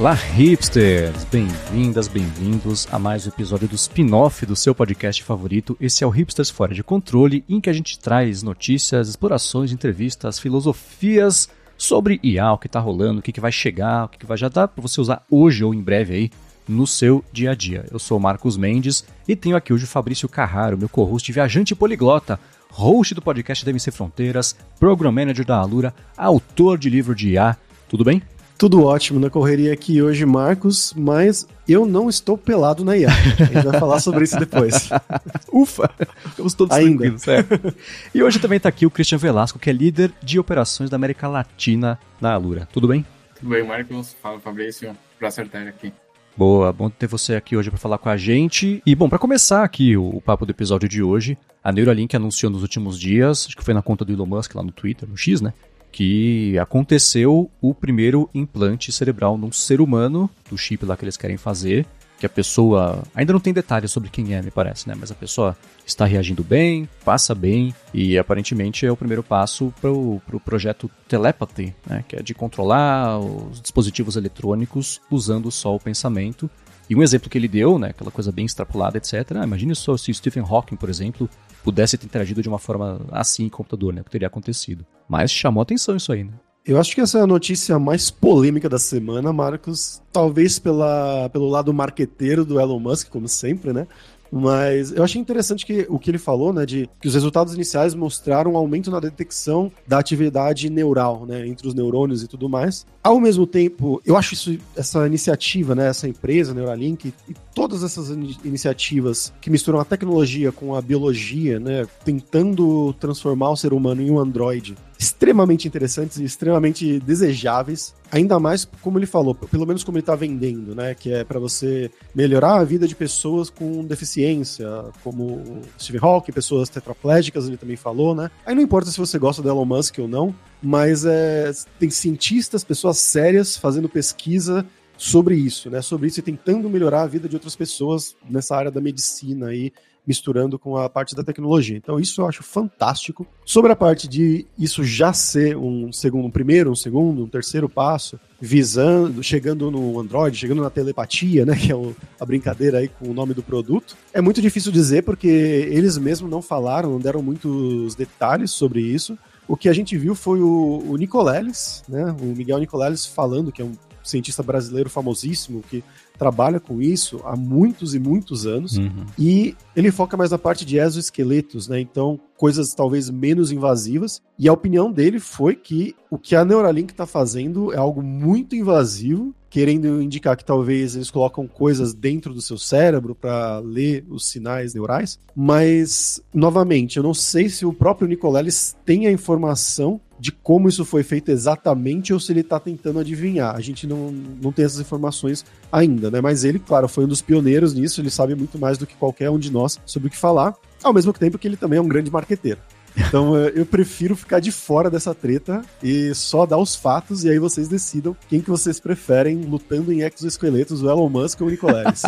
Olá, hipsters! Bem-vindas, bem-vindos a mais um episódio do spin-off do seu podcast favorito. Esse é o Hipsters Fora de Controle, em que a gente traz notícias, explorações, entrevistas, filosofias sobre IA, o que está rolando, o que, que vai chegar, o que, que vai já dar para você usar hoje ou em breve aí no seu dia a dia. Eu sou o Marcos Mendes e tenho aqui hoje o Fabrício Carraro, meu co-host viajante poliglota, host do podcast DMC Fronteiras, Program Manager da Alura, autor de livro de IA. Tudo bem? Tudo ótimo na correria aqui hoje, Marcos, mas eu não estou pelado na IA. A gente vai falar sobre isso depois. Ufa! Estamos todos Ainda. tranquilos, certo? E hoje também está aqui o Christian Velasco, que é líder de operações da América Latina na Alura. Tudo bem? Tudo bem, Marcos. Fala, Fabrício. Prazer estar aqui. Boa, bom ter você aqui hoje para falar com a gente. E bom, para começar aqui o, o, papo do episódio de hoje, a Neuralink anunciou nos últimos dias, acho que foi na conta do Elon Musk lá no Twitter, no X, né? Que aconteceu o primeiro implante cerebral num ser humano, do chip lá que eles querem fazer, que a pessoa, ainda não tem detalhes sobre quem é, me parece, né, mas a pessoa está reagindo bem, passa bem, e aparentemente é o primeiro passo para o pro projeto Telepathy, né, que é de controlar os dispositivos eletrônicos usando só o pensamento, e um exemplo que ele deu, né, aquela coisa bem extrapolada, etc. Ah, imagine só se Stephen Hawking, por exemplo, pudesse ter interagido de uma forma assim em computador, né? O que teria acontecido. Mas chamou atenção isso aí, né? Eu acho que essa é a notícia mais polêmica da semana, Marcos. Talvez pela, pelo lado marqueteiro do Elon Musk, como sempre, né? Mas eu achei interessante que o que ele falou, né, de que os resultados iniciais mostraram um aumento na detecção da atividade neural, né, entre os neurônios e tudo mais. Ao mesmo tempo, eu acho isso, essa iniciativa, né, essa empresa, Neuralink, e todas essas in iniciativas que misturam a tecnologia com a biologia, né, tentando transformar o ser humano em um androide, extremamente interessantes e extremamente desejáveis. Ainda mais, como ele falou, pelo menos como ele está vendendo, né? Que é para você melhorar a vida de pessoas com deficiência, como Steve Hawking, pessoas tetraplégicas, ele também falou, né? Aí não importa se você gosta do Elon Musk ou não, mas é, tem cientistas, pessoas sérias fazendo pesquisa sobre isso, né? Sobre isso e tentando melhorar a vida de outras pessoas nessa área da medicina aí misturando com a parte da tecnologia. Então isso eu acho fantástico. Sobre a parte de isso já ser um segundo, um primeiro, um segundo, um terceiro passo, visando, chegando no Android, chegando na telepatia, né, que é o, a brincadeira aí com o nome do produto. É muito difícil dizer porque eles mesmos não falaram, não deram muitos detalhes sobre isso. O que a gente viu foi o, o Nicoleles, né, o Miguel Nicoleles falando que é um cientista brasileiro famosíssimo que trabalha com isso há muitos e muitos anos. Uhum. E ele foca mais na parte de exoesqueletos, né? Então, coisas talvez menos invasivas. E a opinião dele foi que o que a Neuralink está fazendo é algo muito invasivo, querendo indicar que talvez eles colocam coisas dentro do seu cérebro para ler os sinais neurais. Mas, novamente, eu não sei se o próprio Nicoleles tem a informação de como isso foi feito exatamente ou se ele está tentando adivinhar. A gente não, não tem essas informações ainda, né? Mas ele, claro, foi um dos pioneiros nisso, ele sabe muito mais do que qualquer um de nós sobre o que falar, ao mesmo tempo que ele também é um grande marqueteiro. Então eu prefiro ficar de fora dessa treta e só dar os fatos e aí vocês decidam quem que vocês preferem lutando em exoesqueletos, o Elon Musk ou o Nicoleles.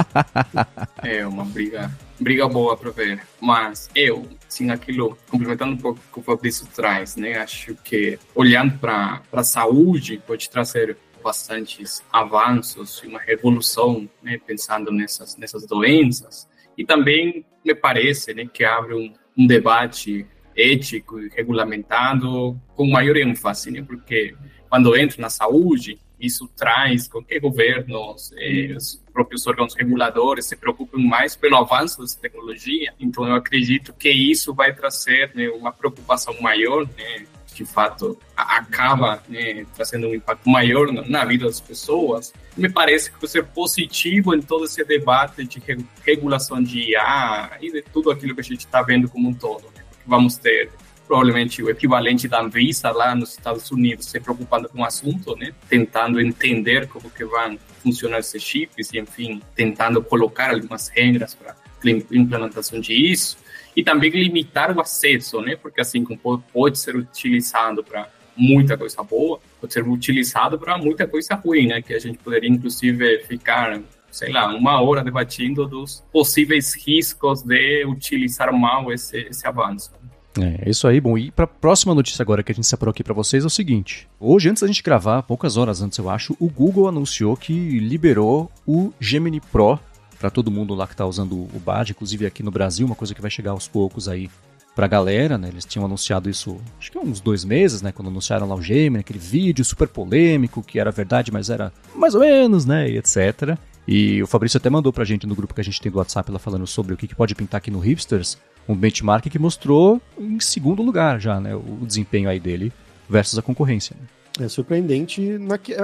é uma briga, briga boa para ver. Mas eu, sim, aquilo, complementando um pouco o que o Fabrício traz, né? Acho que olhando para a saúde pode trazer bastantes avanços e uma revolução, né, pensando nessas nessas doenças. E também me parece, né, que abre um, um debate ético e regulamentado com maior ênfase, né? porque quando entra na saúde, isso traz com que governos, eh, os próprios órgãos reguladores se preocupem mais pelo avanço dessa tecnologia. Então, eu acredito que isso vai trazer né, uma preocupação maior, né, de fato acaba né, trazendo um impacto maior na, vida das pessoas. Me parece que vai ser positivo em todo esse debate de regulação de IA e de tudo aquilo que a gente está vendo como um todo. Né? vamos ter provavelmente o equivalente da Anvisa lá nos Estados Unidos se preocupando com o assunto, né? Tentando entender como que vão funcionar esses chips e, enfim, tentando colocar algumas regras para implementação disso e também limitar o acesso, né? Porque assim como pode ser utilizado para muita coisa boa, pode ser utilizado para muita coisa ruim, né? Que a gente poderia, inclusive, ficar sei lá, uma hora debatendo dos possíveis riscos de utilizar mal esse, esse avanço. É, isso aí. Bom, e para a próxima notícia agora que a gente separou aqui para vocês é o seguinte. Hoje, antes da gente gravar, poucas horas antes eu acho, o Google anunciou que liberou o Gemini Pro para todo mundo lá que está usando o Bard, inclusive aqui no Brasil, uma coisa que vai chegar aos poucos aí para a galera, né? Eles tinham anunciado isso, acho que há uns dois meses, né? Quando anunciaram lá o Gemini, aquele vídeo super polêmico, que era verdade, mas era mais ou menos, né? E etc. E o Fabrício até mandou pra gente no grupo que a gente tem do WhatsApp lá falando sobre o que, que pode pintar aqui no Hipsters, um benchmark que mostrou em segundo lugar já, né, o desempenho aí dele versus a concorrência. Né? É surpreendente.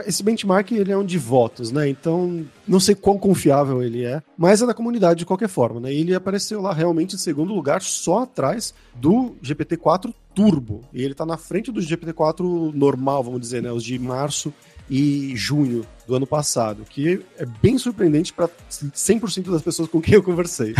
Esse benchmark ele é um de votos, né? Então, não sei quão confiável ele é, mas é da comunidade de qualquer forma, né? Ele apareceu lá realmente em segundo lugar, só atrás do GPT-4 Turbo. E ele tá na frente do GPT-4 normal, vamos dizer, né? Os de março e junho do ano passado, que é bem surpreendente para 100% das pessoas com quem eu conversei.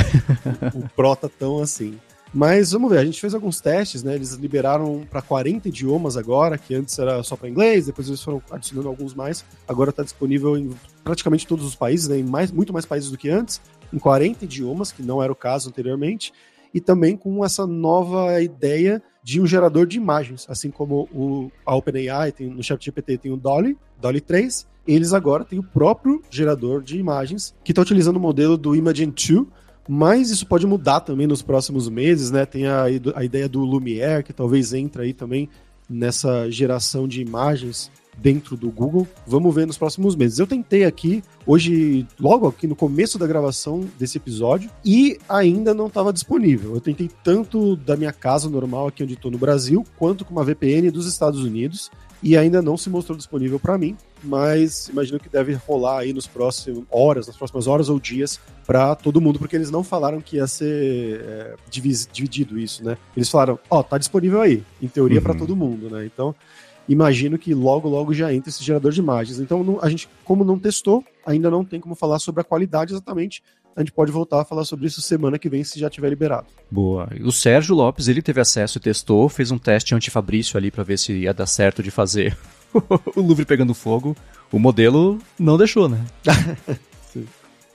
o, o Pro tá tão assim. Mas vamos ver, a gente fez alguns testes, né? Eles liberaram para 40 idiomas agora, que antes era só para inglês, depois eles foram adicionando alguns mais. Agora está disponível em praticamente todos os países, né? em mais, muito mais países do que antes, em 40 idiomas, que não era o caso anteriormente, e também com essa nova ideia de um gerador de imagens, assim como o, a OpenAI tem no ChatGPT tem o Dolly, Dolly 3, eles agora têm o próprio gerador de imagens que está utilizando o modelo do Imagen 2, mas isso pode mudar também nos próximos meses, né? Tem a, a ideia do Lumiere, que talvez entre aí também nessa geração de imagens dentro do Google. Vamos ver nos próximos meses. Eu tentei aqui, hoje, logo aqui no começo da gravação desse episódio, e ainda não estava disponível. Eu tentei tanto da minha casa normal aqui onde estou no Brasil, quanto com uma VPN dos Estados Unidos e ainda não se mostrou disponível para mim, mas imagino que deve rolar aí nos próximos horas, nas próximas horas ou dias para todo mundo, porque eles não falaram que ia ser é, dividido isso, né? Eles falaram, ó, oh, tá disponível aí, em teoria uhum. para todo mundo, né? Então, imagino que logo logo já entra esse gerador de imagens. Então, não, a gente como não testou, ainda não tem como falar sobre a qualidade exatamente a gente pode voltar a falar sobre isso semana que vem, se já tiver liberado. Boa. O Sérgio Lopes, ele teve acesso e testou, fez um teste anti-Fabrício ali para ver se ia dar certo de fazer o Louvre pegando fogo. O modelo não deixou, né?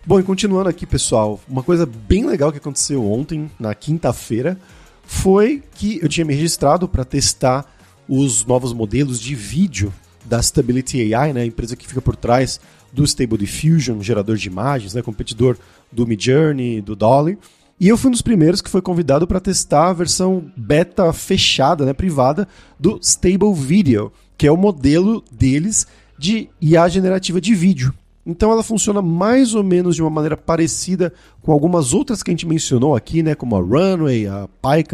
Bom, e continuando aqui, pessoal, uma coisa bem legal que aconteceu ontem, na quinta-feira, foi que eu tinha me registrado para testar os novos modelos de vídeo da Stability AI, né, a empresa que fica por trás do Stable Diffusion, gerador de imagens, né, competidor do Midjourney, do Dolly. E eu fui um dos primeiros que foi convidado para testar a versão beta fechada, né, privada, do Stable Video, que é o modelo deles de IA generativa de vídeo. Então ela funciona mais ou menos de uma maneira parecida com algumas outras que a gente mencionou aqui, né, como a Runway, a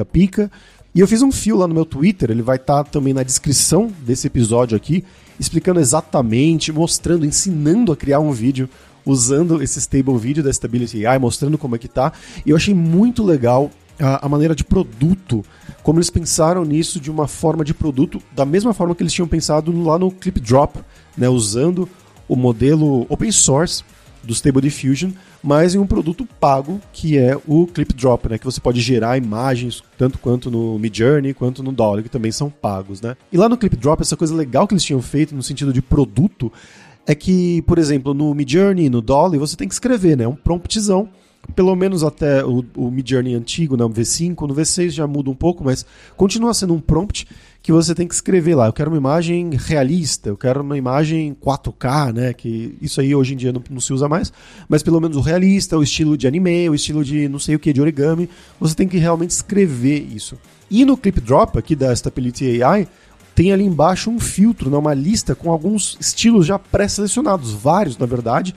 Pika. E eu fiz um fio lá no meu Twitter, ele vai estar tá também na descrição desse episódio aqui, explicando exatamente, mostrando, ensinando a criar um vídeo usando esse stable video da Stability AI, mostrando como é que tá. E eu achei muito legal a, a, maneira de produto, como eles pensaram nisso de uma forma de produto, da mesma forma que eles tinham pensado lá no Clip Drop, né, usando o modelo open source do Stable Diffusion, mas em um produto pago, que é o Clip Drop, né, que você pode gerar imagens tanto quanto no Midjourney quanto no Dolly, que também são pagos, né? E lá no Clip Drop, essa coisa legal que eles tinham feito no sentido de produto é que, por exemplo, no Midjourney, no Dolly, você tem que escrever, né? Um promptzão pelo menos até o, o Midjourney antigo, no V5, no V6 já muda um pouco, mas continua sendo um prompt que você tem que escrever lá. Eu quero uma imagem realista, eu quero uma imagem 4K, né? Que isso aí hoje em dia não, não se usa mais, mas pelo menos o realista, o estilo de anime, o estilo de não sei o que, de origami, você tem que realmente escrever isso. E no Clip Drop aqui da Stability AI, tem ali embaixo um filtro, né, uma lista com alguns estilos já pré-selecionados, vários na verdade,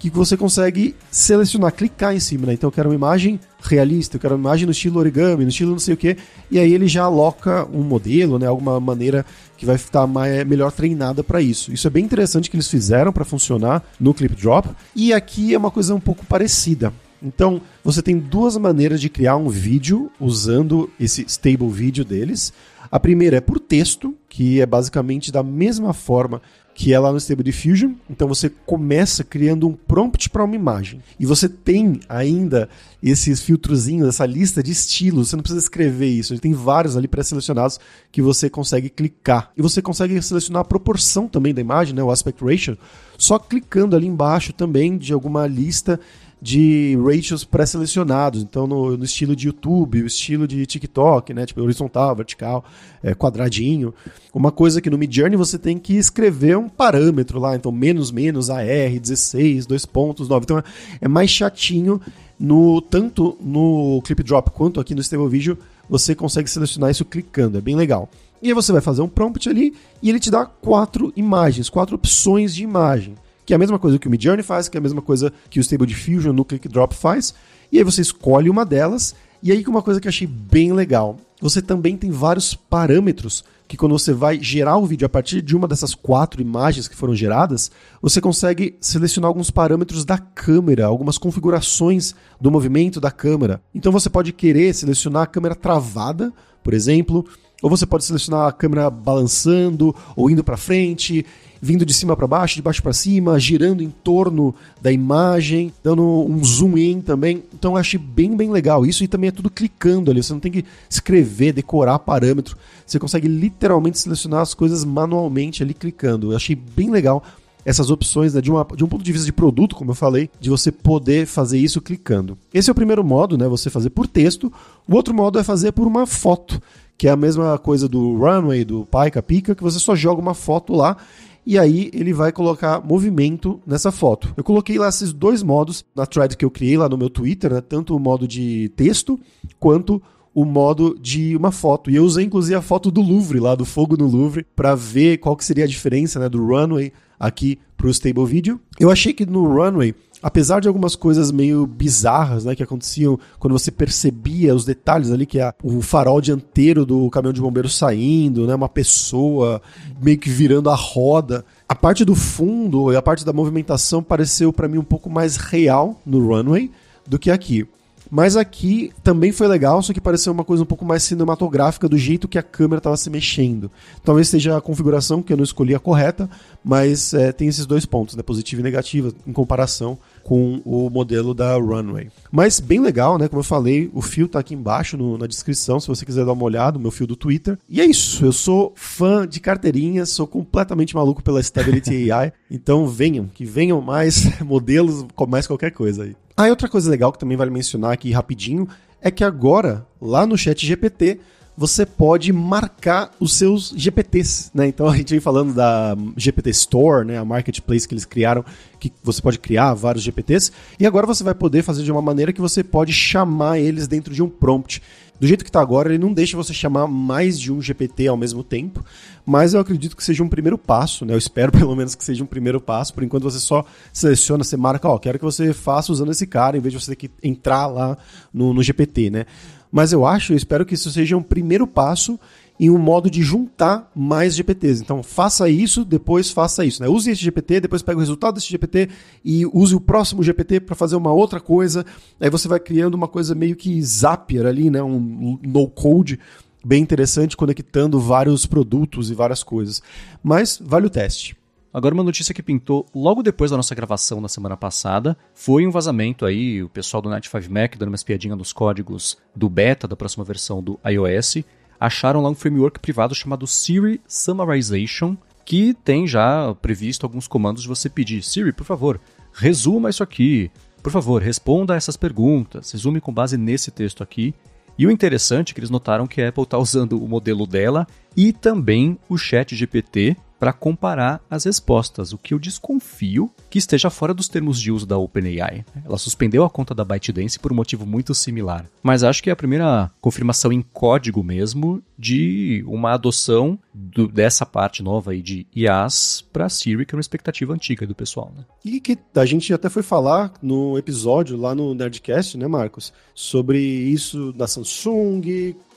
que você consegue selecionar, clicar em cima. Né? Então eu quero uma imagem realista, eu quero uma imagem no estilo origami, no estilo não sei o que, e aí ele já aloca um modelo, né, alguma maneira que vai estar mais, melhor treinada para isso. Isso é bem interessante que eles fizeram para funcionar no Clip Drop, e aqui é uma coisa um pouco parecida. Então, você tem duas maneiras de criar um vídeo usando esse stable vídeo deles. A primeira é por texto, que é basicamente da mesma forma que é lá no Stable Diffusion. Então você começa criando um prompt para uma imagem. E você tem ainda esses filtrozinhos, essa lista de estilos. Você não precisa escrever isso. Ele tem vários ali pré-selecionados que você consegue clicar. E você consegue selecionar a proporção também da imagem, né, o aspect ratio, só clicando ali embaixo também de alguma lista de ratios pré-selecionados, então no, no, estilo de YouTube, o estilo de TikTok, né, tipo horizontal, vertical, é, quadradinho. Uma coisa que no Midjourney você tem que escrever um parâmetro lá, então menos menos AR 16, dois pontos 9. Então é, é mais chatinho no tanto no Clip Drop quanto aqui no Stable Video, você consegue selecionar isso clicando, é bem legal. E aí você vai fazer um prompt ali e ele te dá quatro imagens, quatro opções de imagem que é a mesma coisa que o Midjourney faz, que é a mesma coisa que o Stable Diffusion no Click Drop faz. E aí você escolhe uma delas. E aí uma coisa que eu achei bem legal, você também tem vários parâmetros que quando você vai gerar o vídeo a partir de uma dessas quatro imagens que foram geradas, você consegue selecionar alguns parâmetros da câmera, algumas configurações do movimento da câmera. Então você pode querer selecionar a câmera travada, por exemplo, ou você pode selecionar a câmera balançando ou indo para frente vindo de cima para baixo, de baixo para cima, girando em torno da imagem, dando um zoom in também. Então eu achei bem, bem legal isso e também é tudo clicando ali. Você não tem que escrever, decorar parâmetro. Você consegue literalmente selecionar as coisas manualmente ali clicando. Eu achei bem legal essas opções né, de, uma, de um ponto de vista de produto, como eu falei, de você poder fazer isso clicando. Esse é o primeiro modo, né? Você fazer por texto. O outro modo é fazer por uma foto, que é a mesma coisa do Runway, do Pika Pika, que você só joga uma foto lá e aí ele vai colocar movimento nessa foto. Eu coloquei lá esses dois modos na thread que eu criei lá no meu Twitter, né? tanto o modo de texto quanto o modo de uma foto. E eu usei inclusive a foto do Louvre, lá do fogo no Louvre, para ver qual que seria a diferença né, do runway aqui para o Stable Video. Eu achei que no runway apesar de algumas coisas meio bizarras, né, que aconteciam quando você percebia os detalhes ali, que é o farol dianteiro do caminhão de bombeiro saindo, né, uma pessoa meio que virando a roda. A parte do fundo e a parte da movimentação pareceu para mim um pouco mais real no runway do que aqui. Mas aqui também foi legal, só que pareceu uma coisa um pouco mais cinematográfica do jeito que a câmera estava se mexendo. Talvez seja a configuração que eu não escolhi a correta, mas é, tem esses dois pontos, né, positiva e negativa, em comparação com o modelo da Runway. Mas bem legal, né? Como eu falei, o fio tá aqui embaixo no, na descrição, se você quiser dar uma olhada, o meu fio do Twitter. E é isso, eu sou fã de carteirinhas, sou completamente maluco pela Stability AI, então venham, que venham mais modelos, mais qualquer coisa aí. Ah, e outra coisa legal que também vale mencionar aqui rapidinho é que agora, lá no chat GPT, você pode marcar os seus GPTs, né? Então a gente vem falando da GPT Store, né, a marketplace que eles criaram, que você pode criar vários GPTs, e agora você vai poder fazer de uma maneira que você pode chamar eles dentro de um prompt. Do jeito que está agora, ele não deixa você chamar mais de um GPT ao mesmo tempo, mas eu acredito que seja um primeiro passo, né? Eu espero pelo menos que seja um primeiro passo. Por enquanto você só seleciona, você marca, ó, quero que você faça usando esse cara, em vez de você ter que entrar lá no, no GPT, né? Mas eu acho, eu espero que isso seja um primeiro passo em um modo de juntar mais GPTs. Então, faça isso, depois faça isso. Né? Use esse GPT, depois pega o resultado desse GPT e use o próximo GPT para fazer uma outra coisa. Aí você vai criando uma coisa meio que Zapier ali, né? um no-code bem interessante, conectando vários produtos e várias coisas. Mas vale o teste. Agora uma notícia que pintou logo depois da nossa gravação na semana passada foi um vazamento aí, o pessoal do Night 5 Mac dando uma espiadinha nos códigos do beta da próxima versão do iOS, acharam lá um framework privado chamado Siri Summarization, que tem já previsto alguns comandos de você pedir Siri, por favor, resuma isso aqui, por favor, responda essas perguntas, resume com base nesse texto aqui. E o interessante é que eles notaram que a Apple está usando o modelo dela e também o Chat GPT para comparar as respostas, o que eu desconfio que esteja fora dos termos de uso da OpenAI. Ela suspendeu a conta da ByteDance por um motivo muito similar. Mas acho que é a primeira confirmação em código mesmo de uma adoção do, dessa parte nova aí de IAs para Siri, que é uma expectativa antiga do pessoal. Né? E que a gente até foi falar no episódio lá no Nerdcast, né, Marcos, sobre isso da Samsung,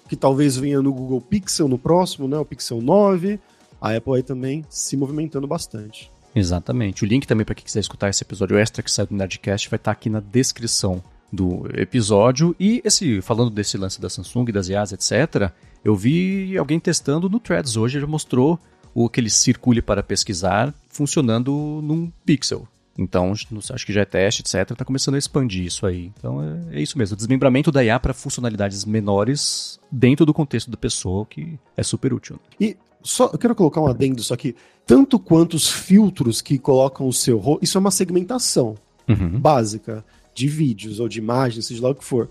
que talvez venha no Google Pixel no próximo, né, o Pixel 9 a Apple aí também se movimentando bastante. Exatamente. O link também para quem quiser escutar esse episódio extra que sai do Nerdcast vai estar tá aqui na descrição do episódio. E esse falando desse lance da Samsung, das IAs, etc., eu vi alguém testando no Threads hoje, já mostrou o aquele circule para pesquisar funcionando num pixel. Então, acho que já é teste, etc. Está começando a expandir isso aí. Então, é, é isso mesmo. O desmembramento da IA para funcionalidades menores dentro do contexto da pessoa, que é super útil. E só, eu quero colocar um adendo só aqui. Tanto quanto os filtros que colocam o seu rosto, isso é uma segmentação uhum. básica de vídeos ou de imagens, seja lá o que for.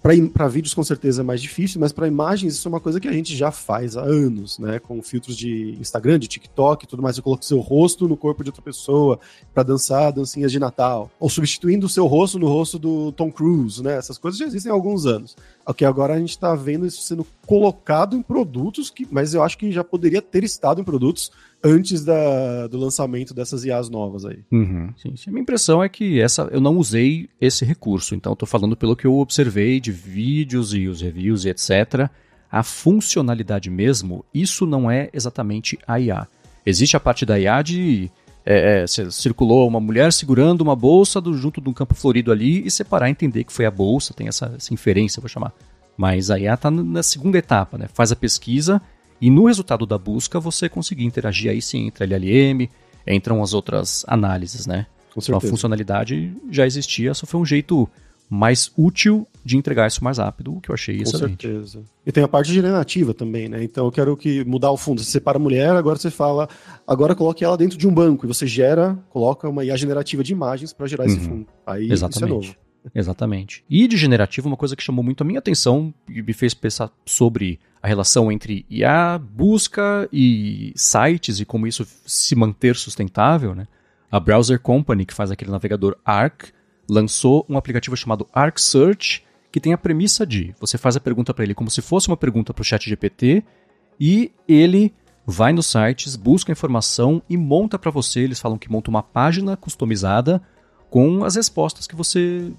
Para vídeos, com certeza, é mais difícil, mas para imagens, isso é uma coisa que a gente já faz há anos, né? Com filtros de Instagram, de TikTok e tudo mais. Você coloca o seu rosto no corpo de outra pessoa para dançar dancinhas de Natal. Ou substituindo o seu rosto no rosto do Tom Cruise, né? Essas coisas já existem há alguns anos. Ok, agora a gente está vendo isso sendo colocado em produtos, que, mas eu acho que já poderia ter estado em produtos antes da, do lançamento dessas IAs novas aí. Uhum. Sim, sim. A minha impressão é que essa eu não usei esse recurso, então estou falando pelo que eu observei de vídeos e os reviews e etc. A funcionalidade mesmo, isso não é exatamente a IA. Existe a parte da IA de é, é, circulou uma mulher segurando uma bolsa do, junto de um campo florido ali e separar, entender que foi a bolsa, tem essa, essa inferência, vou chamar. Mas a IA está na segunda etapa, né? Faz a pesquisa e no resultado da busca você conseguir interagir aí sim entre LLM, entram as outras análises, né? Com certeza. Então a funcionalidade já existia, só foi um jeito mais útil de entregar isso mais rápido, o que eu achei Com excelente. Com certeza. E tem a parte generativa também, né? Então eu quero que mudar o fundo. Você separa a mulher, agora você fala, agora coloque ela dentro de um banco e você gera, coloca uma IA generativa de imagens para gerar uhum. esse fundo. Aí Exatamente. isso é novo. Exatamente. E de generativo, uma coisa que chamou muito a minha atenção e me fez pensar sobre a relação entre IA, busca e sites e como isso se manter sustentável, né? A Browser Company, que faz aquele navegador Arc, lançou um aplicativo chamado Arc Search, que tem a premissa de você faz a pergunta para ele como se fosse uma pergunta para o chat GPT e ele vai nos sites, busca informação e monta para você. Eles falam que monta uma página customizada com as respostas que você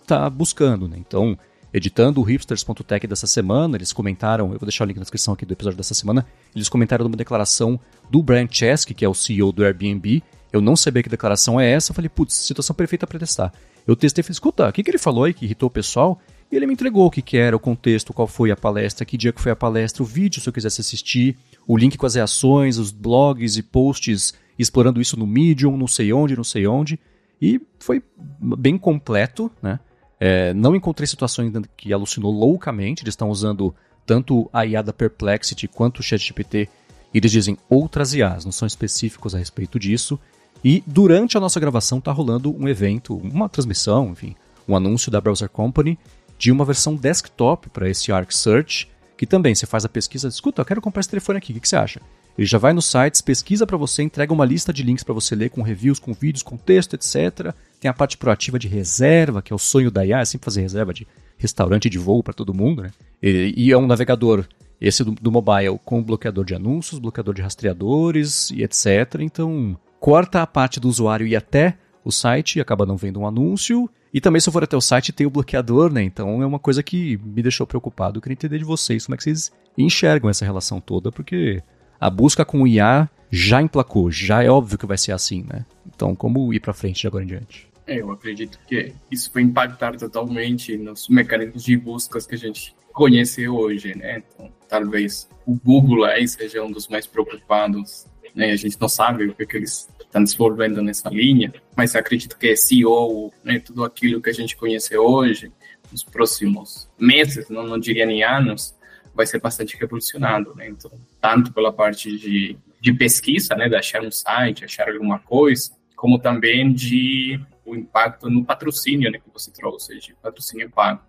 está buscando. Né? Então, editando o hipsters.tech dessa semana, eles comentaram, eu vou deixar o link na descrição aqui do episódio dessa semana, eles comentaram numa declaração do Brian Chesky, que é o CEO do Airbnb. Eu não sabia que declaração é essa, eu falei, putz, situação perfeita para testar. Eu testei e falei, escuta, o que, que ele falou aí que irritou o pessoal? E ele me entregou o que, que era, o contexto, qual foi a palestra, que dia que foi a palestra, o vídeo se eu quisesse assistir, o link com as reações, os blogs e posts explorando isso no Medium, não sei onde, não sei onde. E foi bem completo, né? É, não encontrei situações que alucinou loucamente. Eles estão usando tanto a IA da Perplexity quanto o ChatGPT. E eles dizem outras IAs, não são específicos a respeito disso. E durante a nossa gravação está rolando um evento, uma transmissão, enfim, um anúncio da Browser Company de uma versão desktop para esse Arc Search, que também você faz a pesquisa, escuta, eu quero comprar esse telefone aqui, o que, que você acha? Ele já vai nos sites, pesquisa para você, entrega uma lista de links para você ler com reviews, com vídeos, com texto, etc. Tem a parte proativa de reserva, que é o sonho da IA, é sempre fazer reserva de restaurante de voo para todo mundo, né? E, e, é um navegador, esse do, do mobile, com bloqueador de anúncios, bloqueador de rastreadores e etc. Então, corta a parte do usuário ir até o site acaba não vendo um anúncio. E também, se eu for até o site, tem o bloqueador, né? Então é uma coisa que me deixou preocupado. Eu queria entender de vocês como é que vocês enxergam essa relação toda, porque a busca com o IA já emplacou, já é óbvio que vai ser assim, né? Então, como ir para frente de agora em diante? É, eu acredito que isso vai impactar totalmente nos mecanismos de buscas que a gente conhece hoje, né? Então, talvez o Google aí seja um dos mais preocupados, né? A gente não sabe o que, que eles estão desenvolvendo nessa linha, mas acredito que SEO, né, tudo aquilo que a gente conhece hoje, nos próximos meses, não, não diria nem anos, vai ser bastante revolucionado, né? Então, tanto pela parte de, de pesquisa, né, de achar um site, achar alguma coisa, como também de o impacto no patrocínio, né, que você trouxe, de patrocínio pago.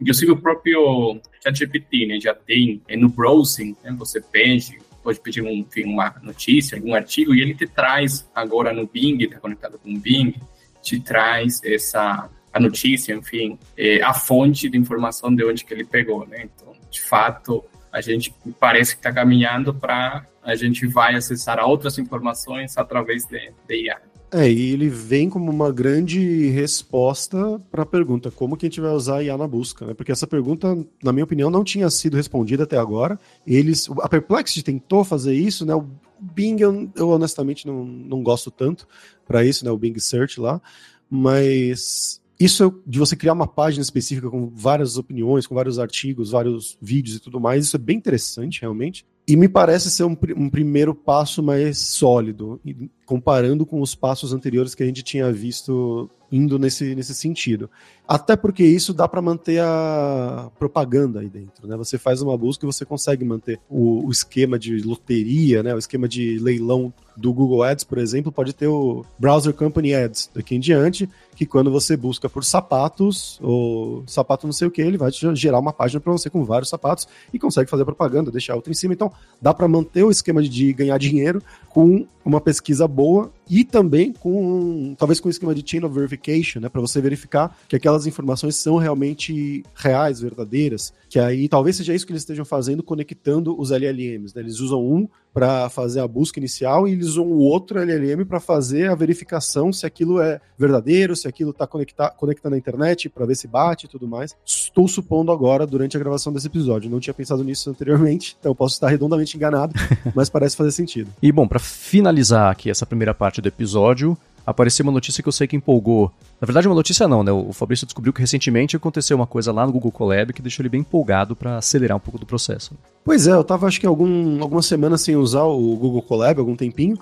Inclusive o próprio ChatGPT, né, já tem é, no browsing, né, você pede, pode pedir um, uma notícia, algum artigo, e ele te traz agora no Bing, está conectado com o Bing, te traz essa a notícia, enfim, é, a fonte de informação de onde que ele pegou, né? Então, de fato, a gente parece que está caminhando para a gente vai acessar outras informações através de, de IA. É, e ele vem como uma grande resposta para a pergunta como que a gente vai usar IA na busca, né? Porque essa pergunta, na minha opinião, não tinha sido respondida até agora. Eles, a Perplexity tentou fazer isso, né? O Bing eu, eu honestamente não, não gosto tanto para isso, né? O Bing Search lá, mas isso de você criar uma página específica com várias opiniões, com vários artigos, vários vídeos e tudo mais, isso é bem interessante, realmente. E me parece ser um, um primeiro passo mais sólido, comparando com os passos anteriores que a gente tinha visto indo nesse, nesse sentido. Até porque isso dá para manter a propaganda aí dentro, né? Você faz uma busca e você consegue manter o, o, esquema de loteria, né? O esquema de leilão do Google Ads, por exemplo, pode ter o Browser Company Ads daqui em diante, que quando você busca por sapatos ou sapato não sei o que, ele vai te gerar uma página para você com vários sapatos e consegue fazer propaganda, deixar outra em cima. Então, dá para manter o esquema de ganhar dinheiro com uma pesquisa boa e também com talvez com o esquema de chain of verification, né, para você verificar que aquelas informações são realmente reais, verdadeiras, que aí talvez seja isso que eles estejam fazendo conectando os LLMs, né? Eles usam um para fazer a busca inicial e eles usam o outro LLM para fazer a verificação se aquilo é verdadeiro, se aquilo está conectado na internet para ver se bate e tudo mais. Estou supondo agora durante a gravação desse episódio, não tinha pensado nisso anteriormente, então posso estar redondamente enganado, mas parece fazer sentido. E bom, para finalizar aqui essa primeira parte do episódio, apareceu uma notícia que eu sei que empolgou. Na verdade, uma notícia não, né? O Fabrício descobriu que recentemente aconteceu uma coisa lá no Google Colab que deixou ele bem empolgado para acelerar um pouco do processo. Pois é, eu tava acho que algum, algumas semanas sem usar o Google Colab, algum tempinho,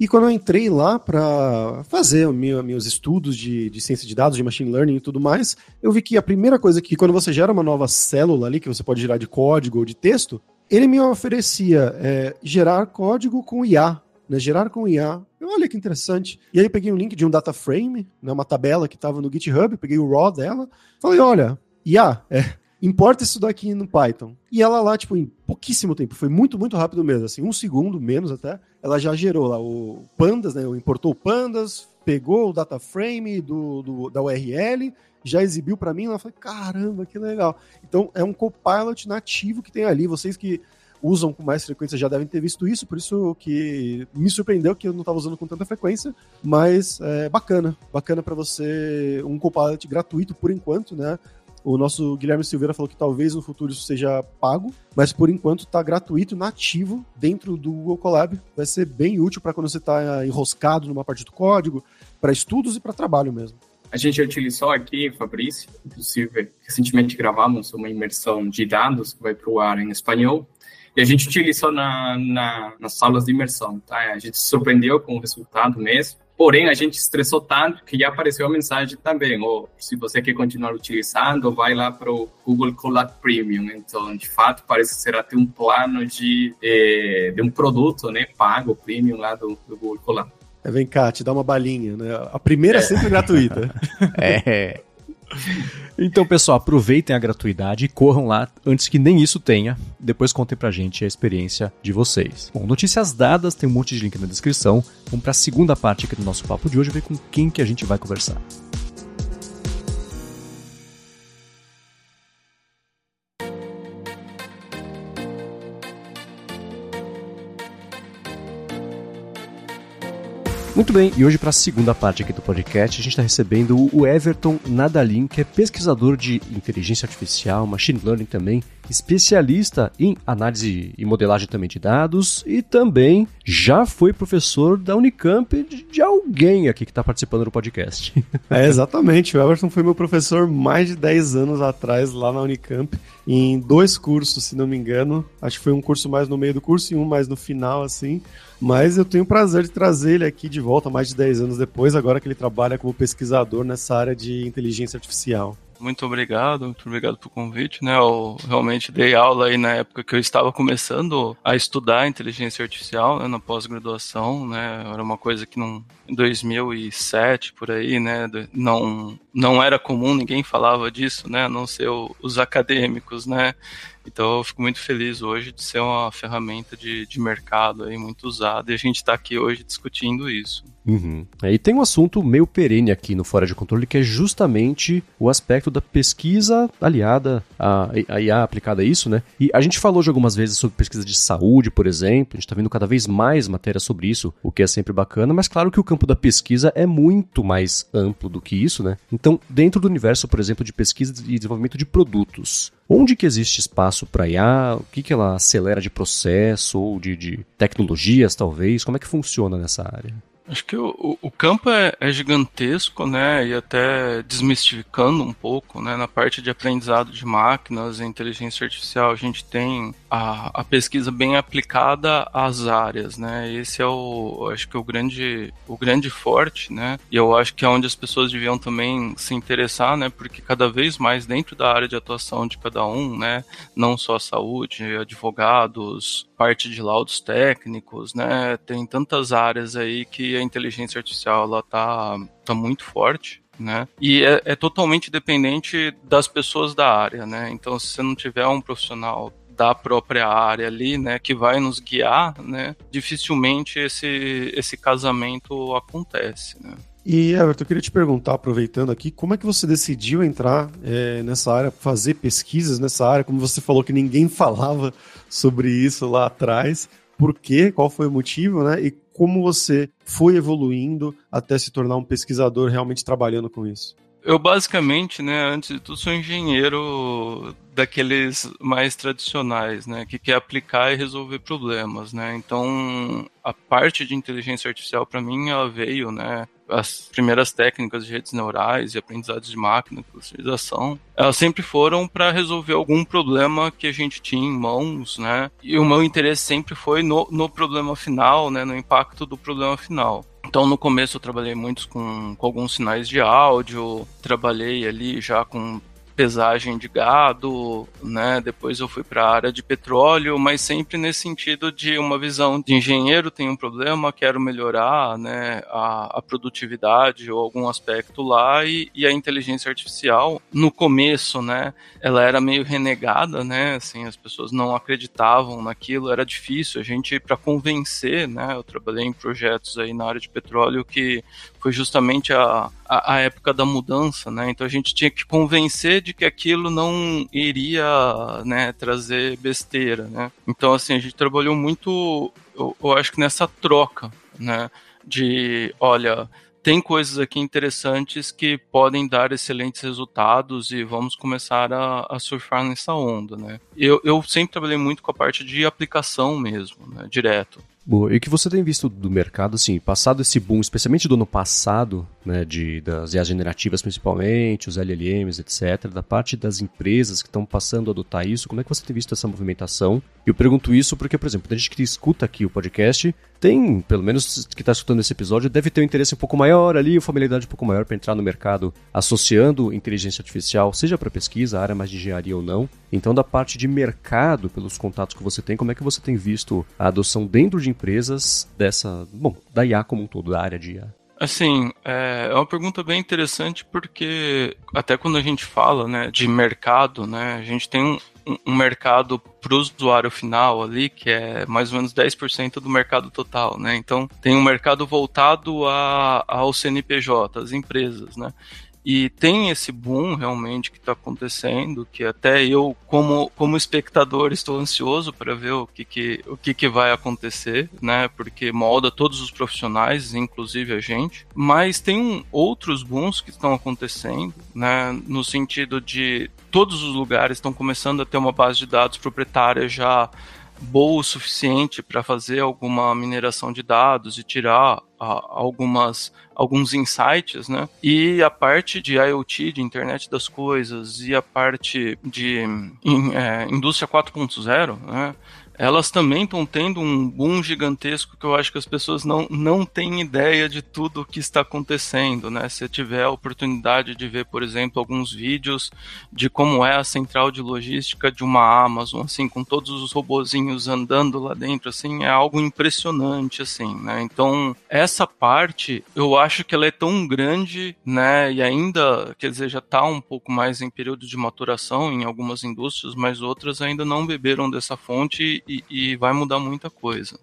e quando eu entrei lá para fazer meu, meus estudos de, de, ciência de dados, de machine learning e tudo mais, eu vi que a primeira coisa que quando você gera uma nova célula ali, que você pode gerar de código ou de texto, ele me oferecia é, gerar código com IA, né, gerar com IA. Olha que interessante. E aí eu peguei um link de um data frame, né, uma tabela que estava no GitHub, peguei o raw dela, falei, olha, IA, é, importa isso daqui no Python. E ela lá, tipo, em pouquíssimo tempo, foi muito, muito rápido mesmo, assim, um segundo, menos até, ela já gerou lá o pandas, né, importou pandas, pegou o data frame do, do da URL, já exibiu para mim, ela falou, caramba, que legal. Então, é um copilot nativo que tem ali, vocês que usam com mais frequência já devem ter visto isso, por isso que me surpreendeu que eu não estava usando com tanta frequência, mas é bacana, bacana para você um Copilot gratuito por enquanto, né? O nosso Guilherme Silveira falou que talvez no futuro isso seja pago, mas por enquanto está gratuito, nativo, dentro do Google Colab. Vai ser bem útil para quando você está enroscado numa parte do código, para estudos e para trabalho mesmo. A gente utilizou aqui, Fabrício, inclusive recentemente gravamos uma imersão de dados que vai para o ar em espanhol, e a gente utilizou na, na, nas salas de imersão, tá? A gente se surpreendeu com o resultado mesmo. Porém, a gente estressou tanto que já apareceu a mensagem também, ou se você quer continuar utilizando, vai lá para o Google Colab Premium. Então, de fato, parece que será ter um plano de, eh, de um produto, né, pago, premium lá do, do Google Colab. É, vem cá, te dá uma balinha, né? A primeira é, é sempre gratuita. é. Então, pessoal, aproveitem a gratuidade e corram lá antes que nem isso tenha. Depois contem pra gente a experiência de vocês. Bom, notícias dadas, tem um monte de link na descrição. Vamos para a segunda parte aqui do nosso papo de hoje, ver com quem que a gente vai conversar. Muito bem, e hoje para a segunda parte aqui do podcast, a gente está recebendo o Everton Nadalin, que é pesquisador de inteligência artificial, machine learning também, especialista em análise e modelagem também de dados e também já foi professor da Unicamp de, de alguém aqui que está participando do podcast. É, exatamente. O Everton foi meu professor mais de 10 anos atrás lá na Unicamp, em dois cursos, se não me engano. Acho que foi um curso mais no meio do curso e um mais no final, assim. Mas eu tenho o prazer de trazer ele aqui de volta mais de 10 anos depois, agora que ele trabalha como pesquisador nessa área de inteligência artificial. Muito obrigado, muito obrigado pelo convite, né? Eu realmente dei aula aí na época que eu estava começando a estudar inteligência artificial, né, na pós-graduação, né? Era uma coisa que não, em 2007 por aí, né? Não não era comum, ninguém falava disso, né? A não ser os acadêmicos, né? Então eu fico muito feliz hoje de ser uma ferramenta de, de mercado aí muito usada e a gente está aqui hoje discutindo isso. Uhum. E tem um assunto meio perene aqui no Fora de Controle que é justamente o aspecto da pesquisa aliada à, IA aplicada a isso, né? E a gente falou de algumas vezes sobre pesquisa de saúde, por exemplo, a gente está vendo cada vez mais matérias sobre isso, o que é sempre bacana, mas claro que o campo da pesquisa é muito mais amplo do que isso, né? Então, dentro do universo, por exemplo, de pesquisa e desenvolvimento de produtos, onde que existe espaço para IA? O que, que ela acelera de processo ou de, de tecnologias, talvez? Como é que funciona nessa área? Acho que o, o campo é, é, gigantesco, né? E até desmistificando um pouco, né? Na parte de aprendizado de máquinas e inteligência artificial, a gente tem a, a pesquisa bem aplicada às áreas, né? Esse é o, acho que o grande, o grande forte, né? E eu acho que é onde as pessoas deviam também se interessar, né? Porque cada vez mais dentro da área de atuação de cada um, né? Não só saúde, advogados, parte de laudos técnicos, né? Tem tantas áreas aí que a inteligência artificial ela tá, tá muito forte. Né? E é, é totalmente dependente das pessoas da área, né? Então, se você não tiver um profissional da própria área ali, né, que vai nos guiar, né, dificilmente esse, esse casamento acontece, né. E, Everton, eu queria te perguntar, aproveitando aqui, como é que você decidiu entrar é, nessa área, fazer pesquisas nessa área? Como você falou que ninguém falava sobre isso lá atrás. Por quê? Qual foi o motivo, né? E como você foi evoluindo até se tornar um pesquisador realmente trabalhando com isso? Eu basicamente, né, antes de tudo, sou engenheiro daqueles mais tradicionais, né, que quer aplicar e resolver problemas, né. Então, a parte de inteligência artificial para mim ela veio, né, as primeiras técnicas de redes neurais e aprendizados de máquina, clusterização, elas sempre foram para resolver algum problema que a gente tinha em mãos, né? E o meu interesse sempre foi no, no problema final, né? No impacto do problema final. Então, no começo eu trabalhei muito com, com alguns sinais de áudio, trabalhei ali já com pesagem de gado, né? Depois eu fui para a área de petróleo, mas sempre nesse sentido de uma visão de engenheiro tem um problema, quero melhorar, né? A, a produtividade ou algum aspecto lá e, e, a inteligência artificial no começo, né? Ela era meio renegada, né? Assim, as pessoas não acreditavam naquilo, era difícil a gente para convencer, né? Eu trabalhei em projetos aí na área de petróleo que foi justamente a, a, a, época da mudança, né? Então a gente tinha que convencer de que aquilo não iria né, trazer besteira, né? Então, assim, a gente trabalhou muito, eu, eu acho que nessa troca, né? De, olha, tem coisas aqui interessantes que podem dar excelentes resultados e vamos começar a, a surfar nessa onda, né? Eu, eu sempre trabalhei muito com a parte de aplicação mesmo, né? Direto. Boa. E o que você tem visto do mercado, assim, passado esse boom, especialmente do ano passado, né, de, das IAs generativas principalmente, os LLMs, etc., da parte das empresas que estão passando a adotar isso, como é que você tem visto essa movimentação? Eu pergunto isso porque, por exemplo, a gente que escuta aqui o podcast tem, pelo menos que está escutando esse episódio, deve ter um interesse um pouco maior ali, uma familiaridade um pouco maior para entrar no mercado associando inteligência artificial, seja para pesquisa, área mais de engenharia ou não. Então, da parte de mercado, pelos contatos que você tem, como é que você tem visto a adoção dentro de empresas dessa, bom, da IA como um todo, da área de IA? Assim, é, é uma pergunta bem interessante porque até quando a gente fala né, de mercado, né, a gente tem um, um mercado para o usuário final ali, que é mais ou menos 10% do mercado total, né? Então, tem um mercado voltado a, ao CNPJ, às empresas, né? E tem esse boom realmente que está acontecendo, que até eu, como, como espectador, estou ansioso para ver o, que, que, o que, que vai acontecer, né? Porque molda todos os profissionais, inclusive a gente. Mas tem um, outros booms que estão acontecendo, né? No sentido de todos os lugares estão começando a ter uma base de dados proprietária já boa o suficiente para fazer alguma mineração de dados e tirar algumas alguns insights, né? E a parte de IoT, de internet das coisas, e a parte de in, é, indústria 4.0, né? Elas também estão tendo um boom gigantesco que eu acho que as pessoas não, não têm ideia de tudo o que está acontecendo, né? Se tiver a oportunidade de ver, por exemplo, alguns vídeos de como é a central de logística de uma Amazon, assim, com todos os robozinhos andando lá dentro, assim, é algo impressionante, assim, né? Então, essa parte, eu acho que ela é tão grande, né? E ainda, quer dizer, já está um pouco mais em período de maturação em algumas indústrias, mas outras ainda não beberam dessa fonte e, e vai mudar muita coisa.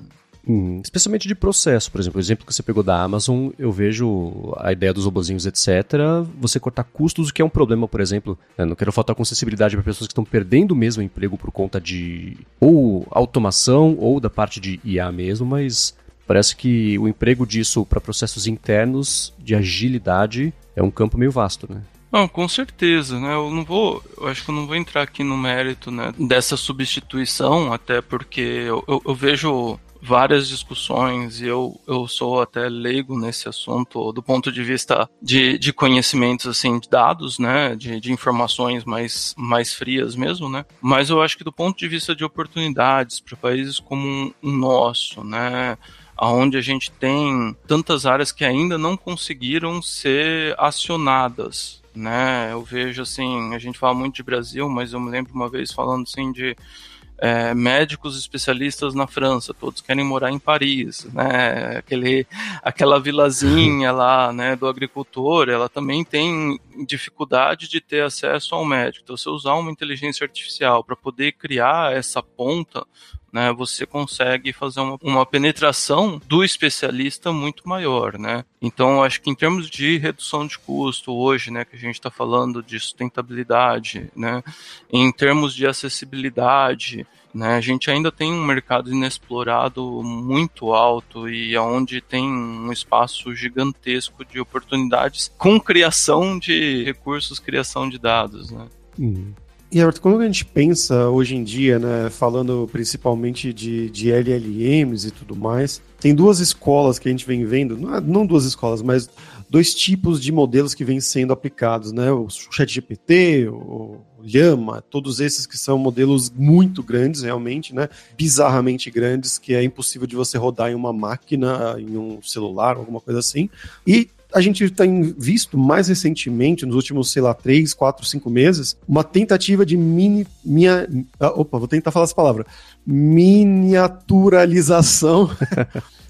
Hum, especialmente de processo, por exemplo, o exemplo que você pegou da Amazon, eu vejo a ideia dos robozinhos, etc. Você cortar custos, o que é um problema, por exemplo. Né, não quero faltar com sensibilidade para pessoas que estão perdendo mesmo emprego por conta de ou automação ou da parte de IA mesmo, mas parece que o emprego disso para processos internos de agilidade é um campo meio vasto, né? Não, com certeza, né? Eu não vou, eu acho que eu não vou entrar aqui no mérito né, dessa substituição, até porque eu, eu, eu vejo várias discussões e eu, eu sou até leigo nesse assunto do ponto de vista de, de conhecimentos, assim, de dados, né, de, de informações mais, mais frias mesmo, né, mas eu acho que do ponto de vista de oportunidades para países como o nosso, né, aonde a gente tem tantas áreas que ainda não conseguiram ser acionadas, né? Eu vejo assim, a gente fala muito de Brasil, mas eu me lembro uma vez falando assim de é, médicos especialistas na França, todos querem morar em Paris, né? Aquele, aquela vilazinha lá, né, do agricultor, ela também tem dificuldade de ter acesso ao médico. Então, se usar uma inteligência artificial para poder criar essa ponta, né, você consegue fazer uma, uma, penetração do especialista muito maior, né? Então, acho que em termos de redução de custo hoje, né, que a gente está falando de sustentabilidade, né, em termos de acessibilidade, né, a gente ainda tem um mercado inexplorado muito alto e onde tem um espaço gigantesco de oportunidades com criação de recursos, criação de dados, né? Uhum. E Everton, quando a gente pensa hoje em dia, né, falando principalmente de, de LLMs e tudo mais, tem duas escolas que a gente vem vendo, não, duas escolas, mas dois tipos de modelos que vêm sendo aplicados, né? O ChatGPT, o Llama, todos esses que são modelos muito grandes, realmente, né? Bizarramente grandes, que é impossível de você rodar em uma máquina, em um celular, alguma coisa assim. E a gente tem visto mais recentemente, nos últimos, sei lá, três, quatro, cinco meses, uma tentativa de mini. Minha, ah, opa, vou tentar falar essa palavra. Miniaturalização.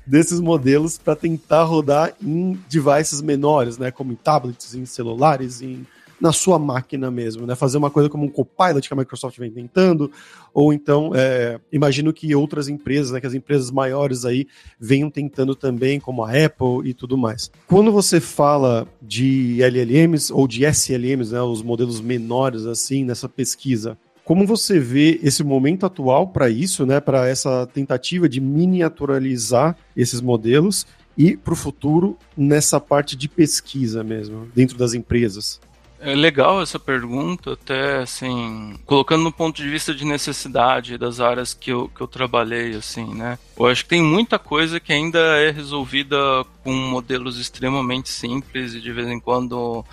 desses modelos para tentar rodar em devices menores, né, como em tablets, em celulares, em na sua máquina mesmo, né? Fazer uma coisa como um Copilot que a Microsoft vem tentando, ou então é, imagino que outras empresas, né, que as empresas maiores aí venham tentando também, como a Apple e tudo mais. Quando você fala de LLMs ou de SLMs, né, os modelos menores assim nessa pesquisa, como você vê esse momento atual para isso, né, para essa tentativa de miniaturalizar esses modelos e para o futuro nessa parte de pesquisa mesmo, dentro das empresas? É legal essa pergunta, até assim, colocando no ponto de vista de necessidade das áreas que eu, que eu trabalhei, assim, né? Eu acho que tem muita coisa que ainda é resolvida com modelos extremamente simples e de vez em quando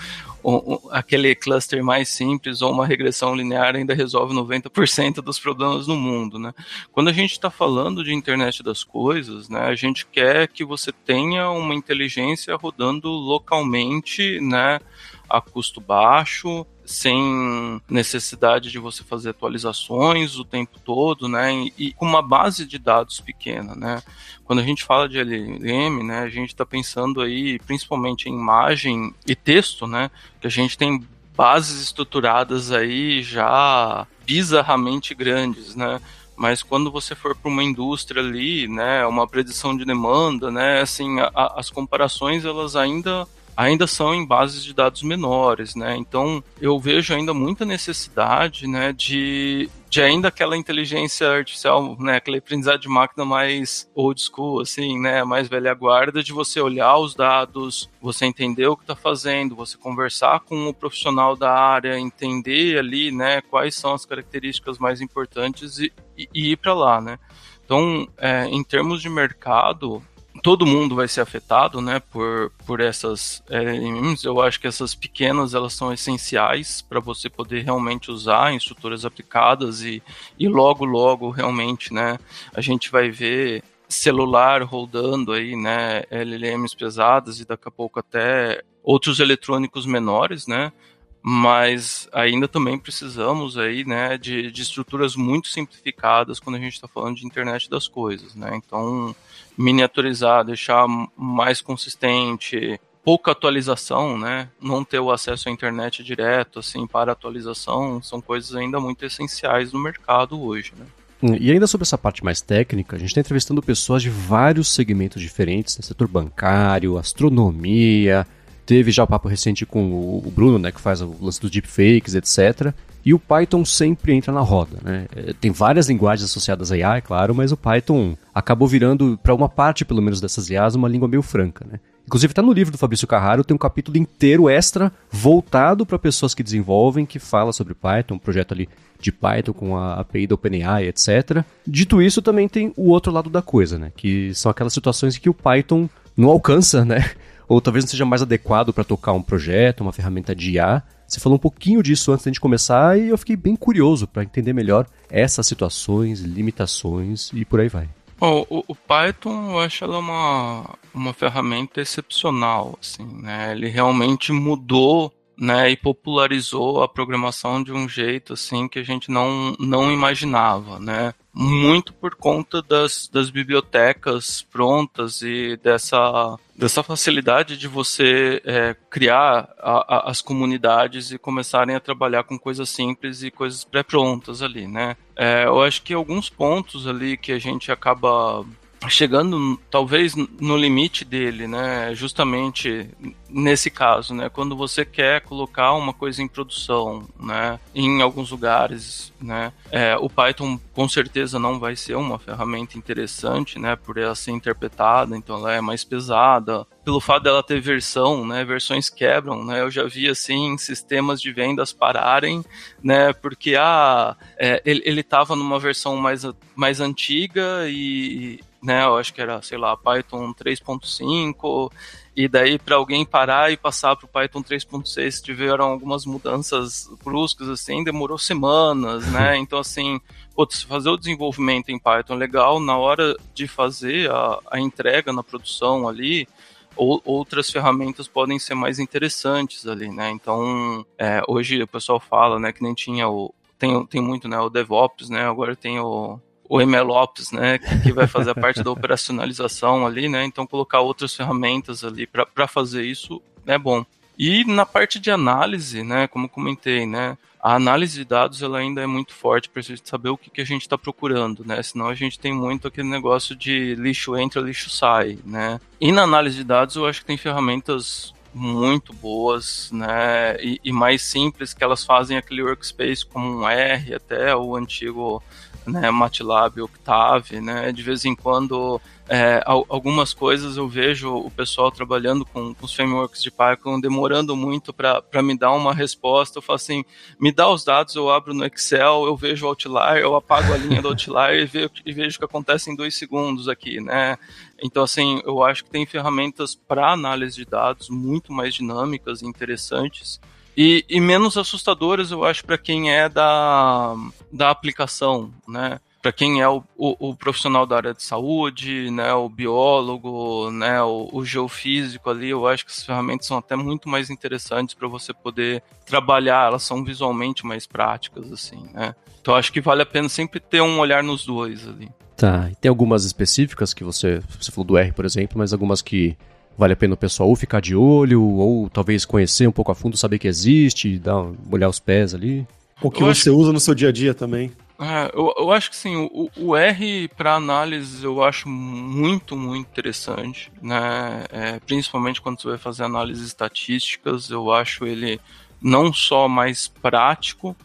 aquele cluster mais simples ou uma regressão linear ainda resolve 90% dos problemas no mundo, né? Quando a gente está falando de internet das coisas, né, a gente quer que você tenha uma inteligência rodando localmente, né? A custo baixo, sem necessidade de você fazer atualizações o tempo todo, né? E com uma base de dados pequena, né? Quando a gente fala de LLM, né, a gente está pensando aí principalmente em imagem e texto, né? Que a gente tem bases estruturadas aí já bizarramente grandes, né? Mas quando você for para uma indústria ali, né, uma predição de demanda, né, assim, a, as comparações elas ainda ainda são em bases de dados menores, né? Então eu vejo ainda muita necessidade, né, de, de ainda aquela inteligência artificial, né, aquele aprendizado de máquina mais old school, assim, né, mais velha guarda, de você olhar os dados, você entender o que está fazendo, você conversar com o profissional da área, entender ali, né, quais são as características mais importantes e, e, e ir para lá, né? Então, é, em termos de mercado, todo mundo vai ser afetado, né, por, por essas LLMs. Eu acho que essas pequenas elas são essenciais para você poder realmente usar em estruturas aplicadas e, e logo logo realmente, né, a gente vai ver celular rodando aí, né, LLMs pesadas e daqui a pouco até outros eletrônicos menores, né, mas ainda também precisamos aí, né, de, de estruturas muito simplificadas quando a gente está falando de internet das coisas, né, então miniaturizar, deixar mais consistente, pouca atualização, né? Não ter o acesso à internet direto, assim, para atualização, são coisas ainda muito essenciais no mercado hoje, né? E ainda sobre essa parte mais técnica, a gente está entrevistando pessoas de vários segmentos diferentes, né? setor bancário, astronomia, teve já o papo recente com o Bruno, né, que faz o lance dos deepfakes, etc. E o Python sempre entra na roda, né? É, tem várias linguagens associadas a IA, é claro, mas o Python acabou virando, para uma parte pelo menos dessas IAs, uma língua meio franca, né? Inclusive está no livro do Fabrício Carraro, tem um capítulo inteiro extra voltado para pessoas que desenvolvem, que fala sobre Python, um projeto ali de Python com a API da OpenAI, etc. Dito isso, também tem o outro lado da coisa, né? Que são aquelas situações em que o Python não alcança, né? Ou talvez não seja mais adequado para tocar um projeto, uma ferramenta de IA. Você falou um pouquinho disso antes de começar e eu fiquei bem curioso para entender melhor essas situações, limitações e por aí vai. Bom, o, o, Python eu acho ela uma, uma ferramenta excepcional, assim, né? Ele realmente mudou né, e popularizou a programação de um jeito assim que a gente não, não imaginava, né? Muito por conta das, das bibliotecas prontas e dessa, dessa facilidade de você é, criar a, a, as comunidades e começarem a trabalhar com coisas simples e coisas pré-prontas ali, né? É, eu acho que alguns pontos ali que a gente acaba chegando talvez no limite dele, né? Justamente nesse caso, né? Quando você quer colocar uma coisa em produção, né? Em alguns lugares, né? É, o Python com certeza não vai ser uma ferramenta interessante, né? Por ela ser interpretada, então ela é mais pesada. Pelo fato dela ter versão, né? Versões quebram, né? Eu já vi assim sistemas de vendas pararem, né? Porque ah, é, ele estava numa versão mais, mais antiga e né? Eu acho que era, sei lá, Python 3.5 e daí para alguém parar e passar para o Python 3.6 tiveram algumas mudanças bruscas assim, demorou semanas, né? Então assim, putz, fazer o desenvolvimento em Python legal, na hora de fazer a, a entrega na produção ali, ou, outras ferramentas podem ser mais interessantes ali, né? Então, é, hoje o pessoal fala, né, que nem tinha o tem, tem muito, né, o DevOps, né? Agora tem o o MLOps, né, que vai fazer a parte da operacionalização ali, né, então colocar outras ferramentas ali para fazer isso é bom. E na parte de análise, né, como comentei, né, a análise de dados ela ainda é muito forte para a gente saber o que, que a gente está procurando, né? Senão a gente tem muito aquele negócio de lixo entra, lixo sai, né? E na análise de dados eu acho que tem ferramentas muito boas, né? E, e mais simples que elas fazem aquele workspace como um R até o antigo né, MATLAB, Octave, né, de vez em quando é, algumas coisas eu vejo o pessoal trabalhando com, com os frameworks de Python demorando muito para me dar uma resposta. Eu falo assim: me dá os dados, eu abro no Excel, eu vejo o outlier, eu apago a linha do outlier e, vejo, e vejo o que acontece em dois segundos aqui, né? Então, assim, eu acho que tem ferramentas para análise de dados muito mais dinâmicas e interessantes e, e menos assustadoras, eu acho, para quem é da, da aplicação, né? Para quem é o, o, o, profissional da área de saúde, né, o biólogo, né, o, o geofísico ali, eu acho que as ferramentas são até muito mais interessantes para você poder trabalhar, elas são visualmente mais práticas, assim, né? Então acho que vale a pena sempre ter um olhar nos dois ali. Tá, e tem algumas específicas que você, você falou do R, por exemplo, mas algumas que vale a pena o pessoal ou ficar de olho, ou talvez conhecer um pouco a fundo, saber que existe, dar, molhar os pés ali? O que eu você acho... usa no seu dia a dia também? É, eu, eu, acho que sim, o, o R para análise eu acho muito, muito interessante, né? É, principalmente quando você vai fazer análises estatísticas, eu acho ele não só mais prático,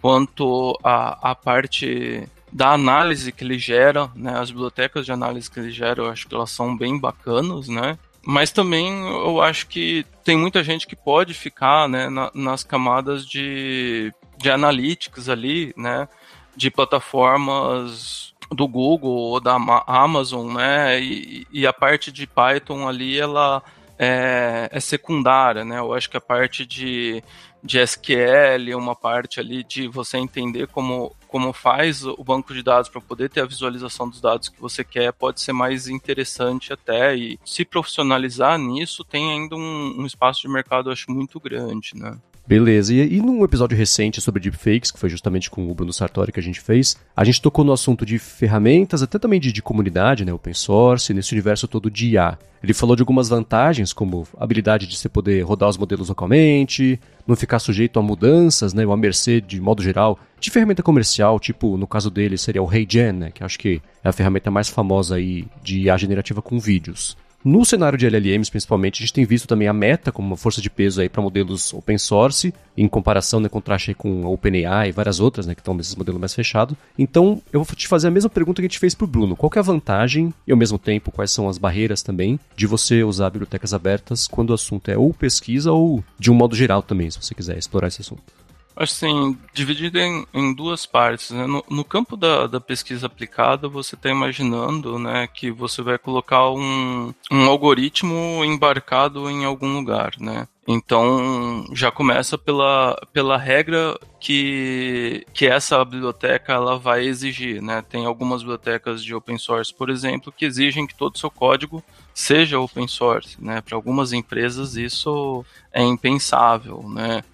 quanto a, a parte da análise que ele gera, né? As bibliotecas de análise que ele gera, eu acho que elas são bem bacanas, né? Mas também eu acho que tem muita gente que pode ficar né, na, nas camadas de, de analytics ali, né? De plataformas do Google ou da Amazon, né? E, e a parte de Python ali, ela é, é secundária, né? Eu acho que a parte de de SQL, uma parte ali de você entender como, como faz o banco de dados para poder ter a visualização dos dados que você quer, pode ser mais interessante até. E se profissionalizar nisso, tem ainda um, um espaço de mercado, eu acho, muito grande, né? Beleza, e, e num episódio recente sobre deepfakes, que foi justamente com o Bruno Sartori que a gente fez, a gente tocou no assunto de ferramentas, até também de, de comunidade, né, open source, nesse universo todo de IA. Ele falou de algumas vantagens, como a habilidade de você poder rodar os modelos localmente, não ficar sujeito a mudanças, né, ou a mercê, de modo geral, de ferramenta comercial, tipo, no caso dele, seria o HeyGen, né, que acho que é a ferramenta mais famosa aí de IA generativa com vídeos. No cenário de LLMs, principalmente, a gente tem visto também a Meta como uma força de peso aí para modelos open source, em comparação, né, contraste com a OpenAI e várias outras, né, que estão nesses modelos mais fechados. Então, eu vou te fazer a mesma pergunta que a gente fez para o Bruno. Qual é a vantagem e, ao mesmo tempo, quais são as barreiras também de você usar bibliotecas abertas quando o assunto é ou pesquisa ou de um modo geral também, se você quiser explorar esse assunto? Assim, dividido em, em duas partes. Né? No, no, campo da, da pesquisa aplicada, você está imaginando né, que você vai colocar um, um algoritmo embarcado em algum lugar. Né? Então já começa pela, pela regra que, que essa biblioteca ela vai exigir. Né? Tem algumas bibliotecas de open source, por exemplo, que exigem que todo o seu código seja open source. Né? Para algumas empresas isso é impensável. Né?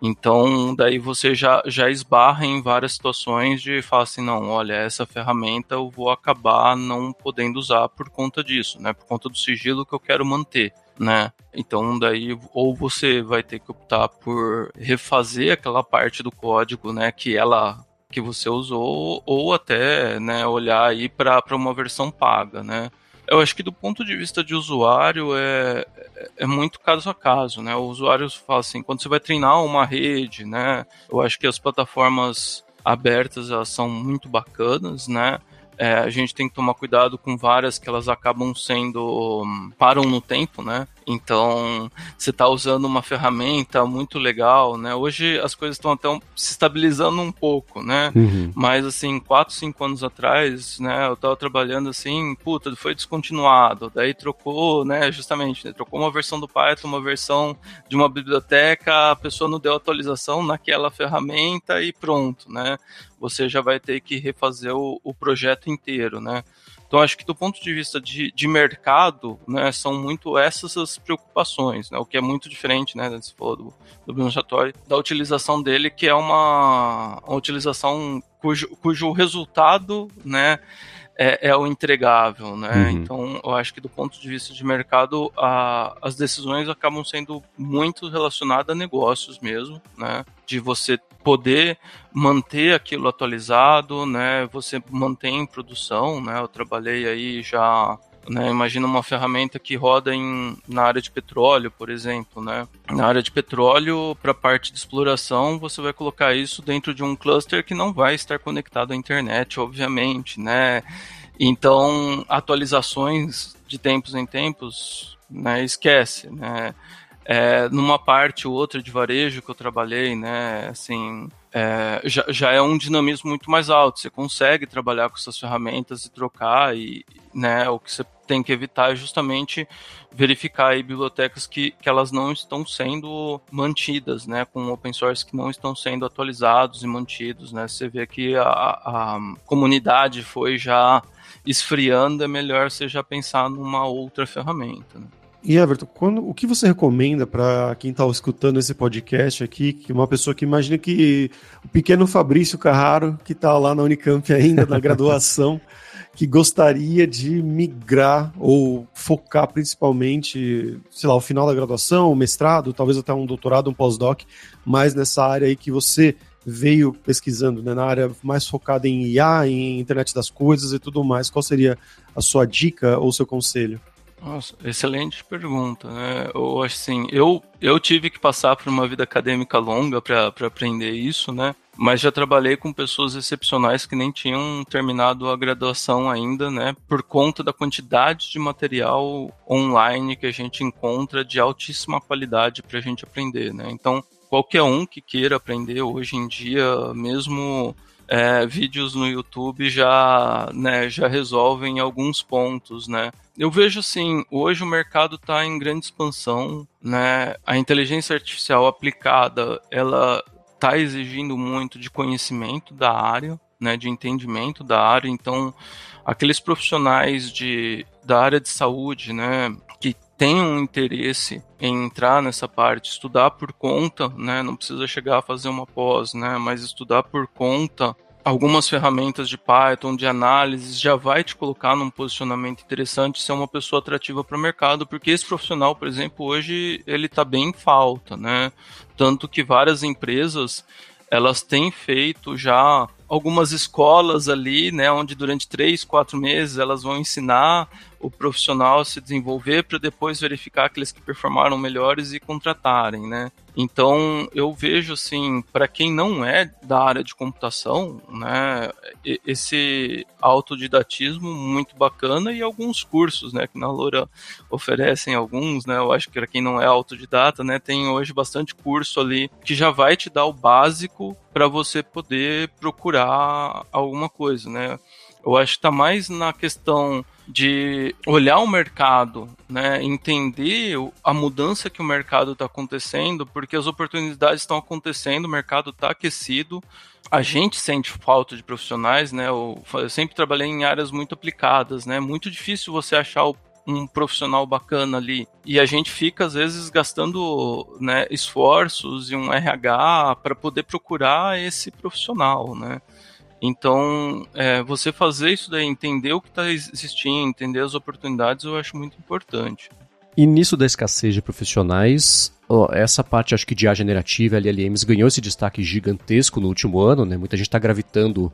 Então, daí você já, já esbarra em várias situações de falar assim, não, olha, essa ferramenta eu vou acabar não podendo usar por conta disso, né? Por conta do sigilo que eu quero manter né? Então daí ou você vai ter que optar por refazer aquela parte do código, né, que ela que você usou ou até, né, olhar aí para uma versão paga, né? Eu acho que do ponto de vista de usuário é, é muito caso a caso, né? O usuário fala assim, quando você vai treinar uma rede, né? Eu acho que as plataformas abertas elas são muito bacanas, né? É, a gente tem que tomar cuidado com várias que elas acabam sendo param no tempo, né? Então, você está usando uma ferramenta muito legal, né? Hoje as coisas estão até se estabilizando um pouco, né? Uhum. Mas, assim, 4, 5 anos atrás, né? Eu estava trabalhando assim, puta, foi descontinuado. Daí trocou, né? Justamente, né, trocou uma versão do Python, uma versão de uma biblioteca, a pessoa não deu atualização naquela ferramenta e pronto, né? Você já vai ter que refazer o, o projeto inteiro, né? Então, acho que do ponto de vista de, de mercado, né, são muito essas as preocupações, né, o que é muito diferente, né, você falou do, do Bruno Chatori, da utilização dele, que é uma, uma utilização cujo, cujo resultado, né, é, é, o entregável, né? Uhum. Então, eu acho que do ponto de vista de mercado, a, as decisões acabam sendo muito relacionadas a negócios mesmo, né? De você poder manter aquilo atualizado, né? Você mantém em produção, né? Eu trabalhei aí já né, imagina uma ferramenta que roda em, na área de petróleo, por exemplo. Né? Na área de petróleo, para a parte de exploração, você vai colocar isso dentro de um cluster que não vai estar conectado à internet, obviamente. Né? Então, atualizações de tempos em tempos, né, esquece. Né? É, numa parte ou outra de varejo que eu trabalhei, né, assim, é, já, já é um dinamismo muito mais alto. Você consegue trabalhar com essas ferramentas e trocar, e né, o que você tem que evitar é justamente verificar aí bibliotecas que, que elas não estão sendo mantidas, né, com open source que não estão sendo atualizados e mantidos, né. Você vê que a, a comunidade foi já esfriando, é melhor você já pensar numa outra ferramenta. Né? E Everton, quando, o que você recomenda para quem está escutando esse podcast aqui, que uma pessoa que imagina que o pequeno Fabrício Carraro, que está lá na Unicamp ainda, na graduação, que gostaria de migrar ou focar principalmente, sei lá, o final da graduação, mestrado, talvez até um doutorado, um pós-doc, mais nessa área aí que você veio pesquisando, né, na área mais focada em IA, em internet das coisas e tudo mais. Qual seria a sua dica ou seu conselho? Nossa, excelente pergunta, né? Eu assim, eu eu tive que passar por uma vida acadêmica longa para aprender isso, né? Mas já trabalhei com pessoas excepcionais que nem tinham terminado a graduação ainda, né? Por conta da quantidade de material online que a gente encontra de altíssima qualidade para a gente aprender, né? Então, qualquer um que queira aprender hoje em dia, mesmo é, vídeos no YouTube já, né, já resolvem alguns pontos, né? Eu vejo assim, hoje o mercado está em grande expansão, né? A inteligência artificial aplicada, ela está exigindo muito de conhecimento da área, né, de entendimento da área. Então, aqueles profissionais de, da área de saúde, né, que têm um interesse em entrar nessa parte, estudar por conta, né, não precisa chegar a fazer uma pós, né, mas estudar por conta algumas ferramentas de Python, de análise, já vai te colocar num posicionamento interessante, ser uma pessoa atrativa para o mercado, porque esse profissional, por exemplo, hoje ele está bem em falta, né? Tanto que várias empresas elas têm feito já algumas escolas ali, né, onde durante três, quatro meses elas vão ensinar o profissional se desenvolver para depois verificar aqueles que performaram melhores e contratarem, né? Então, eu vejo assim, para quem não é da área de computação, né, esse autodidatismo muito bacana e alguns cursos, né, que na Loura oferecem alguns, né? Eu acho que para quem não é autodidata, né, tem hoje bastante curso ali que já vai te dar o básico para você poder procurar alguma coisa, né? Eu acho que está mais na questão de olhar o mercado, né, entender a mudança que o mercado está acontecendo, porque as oportunidades estão acontecendo, o mercado está aquecido, a gente sente falta de profissionais, né? Eu, eu, sempre trabalhei em áreas muito aplicadas, né? Muito difícil você achar um profissional bacana ali. E a gente fica, às vezes, gastando né, esforços e um RH para poder procurar esse profissional, né? Então, é, você fazer isso daí, entender o que está existindo, entender as oportunidades, eu acho muito importante. E nisso da escassez de profissionais, ó, essa parte acho que de A generativa LLMs ganhou esse destaque gigantesco no último ano, né? Muita gente está gravitando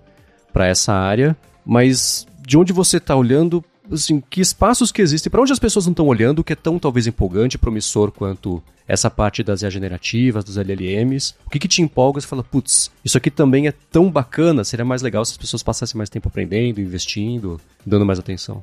para essa área, mas de onde você está olhando, assim, que espaços que existem, para onde as pessoas não estão olhando, que é tão talvez empolgante, promissor quanto essa parte das IA generativas, dos LLMs? O que, que te empolga? Você fala, putz, isso aqui também é tão bacana, seria mais legal se as pessoas passassem mais tempo aprendendo, investindo, dando mais atenção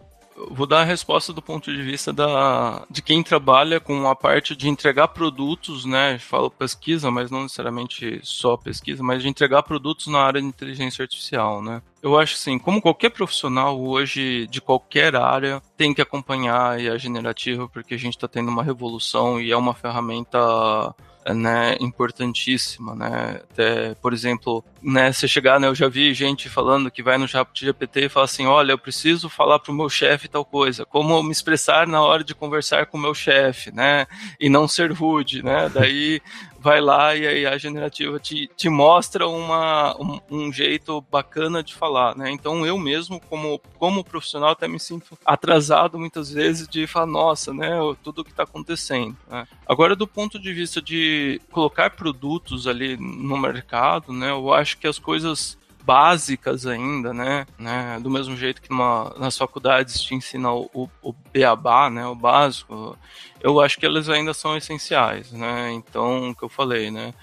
vou dar a resposta do ponto de vista da, de quem trabalha com a parte de entregar produtos, né? Falo pesquisa, mas não necessariamente só pesquisa, mas de entregar produtos na área de inteligência artificial, né? Eu acho assim, como qualquer profissional hoje de qualquer área tem que acompanhar a generativa, porque a gente está tendo uma revolução e é uma ferramenta né, importantíssima, né? Até, por exemplo, né, você chegar, né, eu já vi gente falando que vai no chat GPT e fala assim, olha, eu preciso falar para o meu chefe tal coisa, como me expressar na hora de conversar com o meu chefe, né? E não ser rude, né? Daí vai lá e a generativa te, te mostra uma, um, um, jeito bacana de falar, né? Então eu mesmo, como, como profissional, até me sinto atrasado muitas vezes de falar, nossa, né? Tudo que está acontecendo. Né? Agora, do ponto de vista de colocar produtos ali no mercado, né? Eu acho que as coisas básicas ainda, né? né? Do mesmo jeito que numa, nas faculdades te ensina o, o, beabá, né? O básico, eu acho que elas ainda são essenciais, né? Então, o que eu falei, né?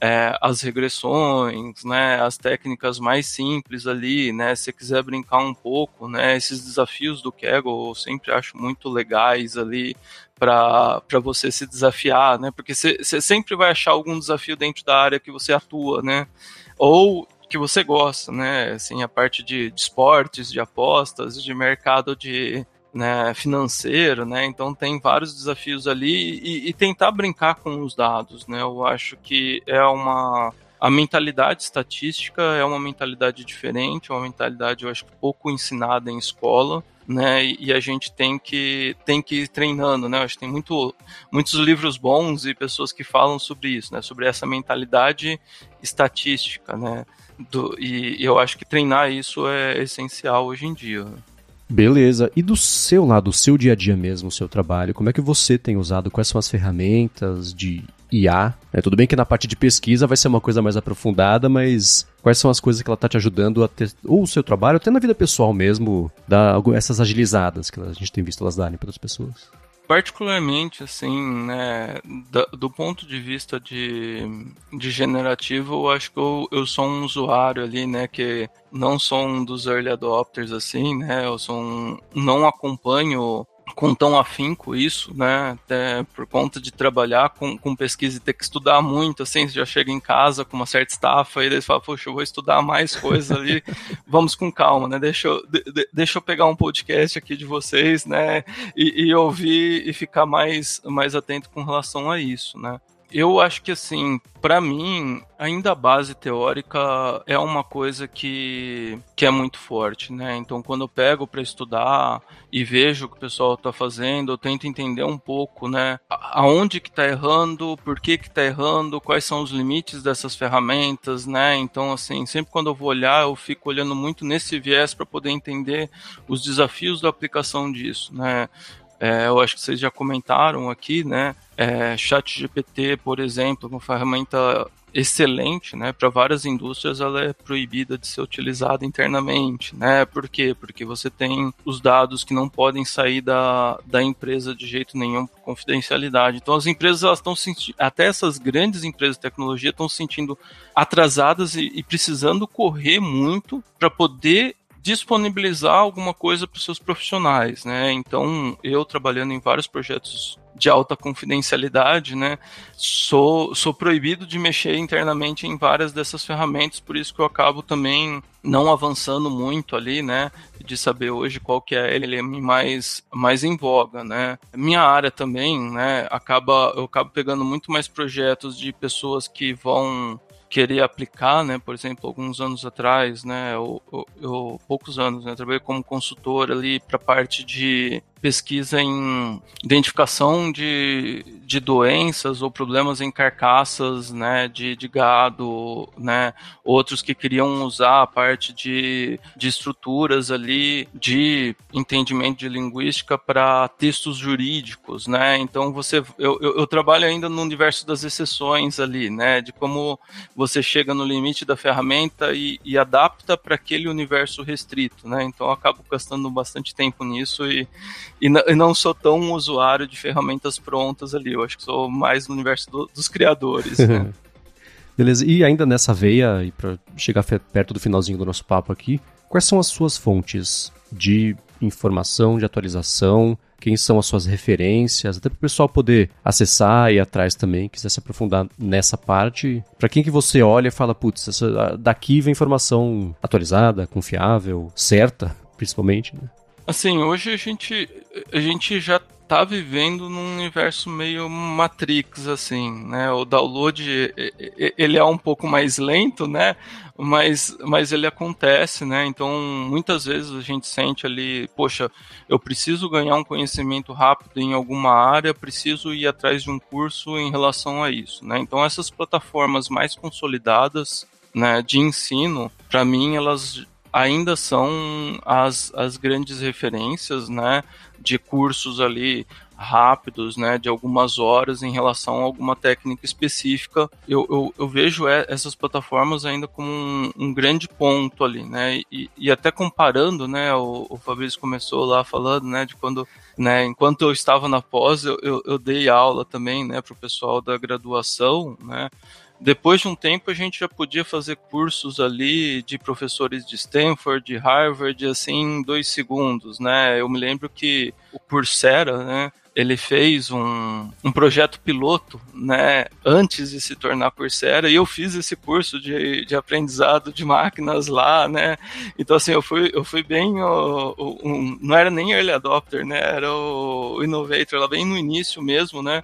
É, as regressões, né, as técnicas mais simples ali, né, se quiser brincar um pouco, né, esses desafios do Kaggle eu sempre acho muito legais ali para você se desafiar, né, porque você sempre vai achar algum desafio dentro da área que você atua, né, ou que você gosta, né, assim, a parte de, de esportes, de apostas, de mercado de, né, financeiro, né? Então tem vários desafios ali e, e, tentar brincar com os dados, né? Eu acho que é uma a mentalidade estatística é uma mentalidade diferente, é uma mentalidade eu acho pouco ensinada em escola, né? E, a gente tem que tem que ir treinando, né? Acho que tem muito, muitos livros bons e pessoas que falam sobre isso, né? Sobre essa mentalidade estatística, né? Do, e, e eu acho que treinar isso é essencial hoje em dia. Beleza. E do seu lado, do seu dia a dia mesmo, o seu trabalho, como é que você tem usado? Quais são as ferramentas de IA? É, tudo bem que na parte de pesquisa vai ser uma coisa mais aprofundada, mas quais são as coisas que ela está te ajudando a ter, ou o seu trabalho, até na vida pessoal mesmo, dar essas agilizadas que a gente tem visto elas darem para as pessoas? particularmente assim, né, do, do, ponto de vista de, de generativo, eu acho que eu, eu sou um usuário ali, né, que não sou um dos early adopters assim, né, eu sou um, não acompanho com tão afinco isso, né? Até por conta de trabalhar com, com pesquisa e ter que estudar muito, assim, você já chega em casa com uma certa estafa e eles falam, poxa, eu vou estudar mais coisas ali, vamos com calma, né? Deixa eu, de, deixa eu pegar um podcast aqui de vocês, né? E, e ouvir e ficar mais, mais atento com relação a isso, né? Eu acho que assim, para mim, ainda a base teórica é uma coisa que, que é muito forte, né? Então, quando eu pego para estudar e vejo o que o pessoal está fazendo, eu tento entender um pouco, né? Aonde que está errando, por que que tá errando, quais são os limites dessas ferramentas, né? Então, assim, sempre quando eu vou olhar, eu fico olhando muito nesse viés para poder entender os desafios da aplicação disso, né? É, eu acho que vocês já comentaram aqui, né? É, Chat GPT, por exemplo, uma ferramenta excelente, né? Para várias indústrias ela é proibida de ser utilizada internamente, né? Por quê? Porque você tem os dados que não podem sair da, da empresa de jeito nenhum por confidencialidade. Então as empresas elas estão sentindo, até essas grandes empresas de tecnologia estão se sentindo atrasadas e, e precisando correr muito para poder disponibilizar alguma coisa para os seus profissionais, né? Então, eu trabalhando em vários projetos de alta confidencialidade, né? Sou, sou proibido de mexer internamente em várias dessas ferramentas, por isso que eu acabo também não avançando muito ali, né? De saber hoje qual que é ele mais, mais em voga, né? Minha área também, né? Acaba, eu acabo pegando muito mais projetos de pessoas que vão querer aplicar, né? Por exemplo, alguns anos atrás, né? Eu, eu, eu poucos anos, né? Trabalhei como consultor ali para parte de pesquisa em identificação de, de doenças ou problemas em carcaças né, de, de gado, né, outros que queriam usar a parte de, de estruturas ali de entendimento de linguística para textos jurídicos, né? Então você eu, eu, eu, trabalho ainda no universo das exceções ali, né? De como você chega no limite da ferramenta e, e adapta para aquele universo restrito, né? Então eu acabo gastando bastante tempo nisso e, e, não sou tão usuário de ferramentas prontas ali. Eu acho que sou mais no universo do, dos criadores. Né? Beleza, e ainda nessa veia, e para chegar perto do finalzinho do nosso papo aqui, quais são as suas fontes de informação, de atualização? Quem são as suas referências? Até para o pessoal poder acessar e atrás também, quiser se aprofundar nessa parte. Para quem que você olha e fala, putz, daqui vem informação atualizada, confiável, certa, principalmente, né? Assim, hoje a gente, a gente já tá vivendo num universo meio Matrix, assim, né? O download, ele é um pouco mais lento, né? Mas, mas ele acontece, né? Então, muitas vezes a gente sente ali, poxa, eu preciso ganhar um conhecimento rápido em alguma área, preciso ir atrás de um curso em relação a isso, né? Então, essas plataformas mais consolidadas, né, de ensino, para mim, elas ainda são as, as grandes referências, né, de cursos ali rápidos, né, de algumas horas em relação a alguma técnica específica. Eu, eu, eu vejo essas plataformas ainda como um, um grande ponto ali, né, e, e, até comparando, né, o, o Fabrício começou lá falando, né, de quando, né, enquanto eu estava na pós, eu, eu, eu dei aula também, né, para o pessoal da graduação, né, depois de um tempo, a gente já podia fazer cursos ali de professores de Stanford, de Harvard, assim, em dois segundos, né? Eu me lembro que o Coursera, né? ele fez um, um projeto piloto, né, antes de se tornar Coursera, e eu fiz esse curso de, de aprendizado de máquinas lá, né, então assim, eu fui, eu fui bem, o, o, um, não era nem early adopter, né, era o, o innovator, lá bem no início mesmo, né,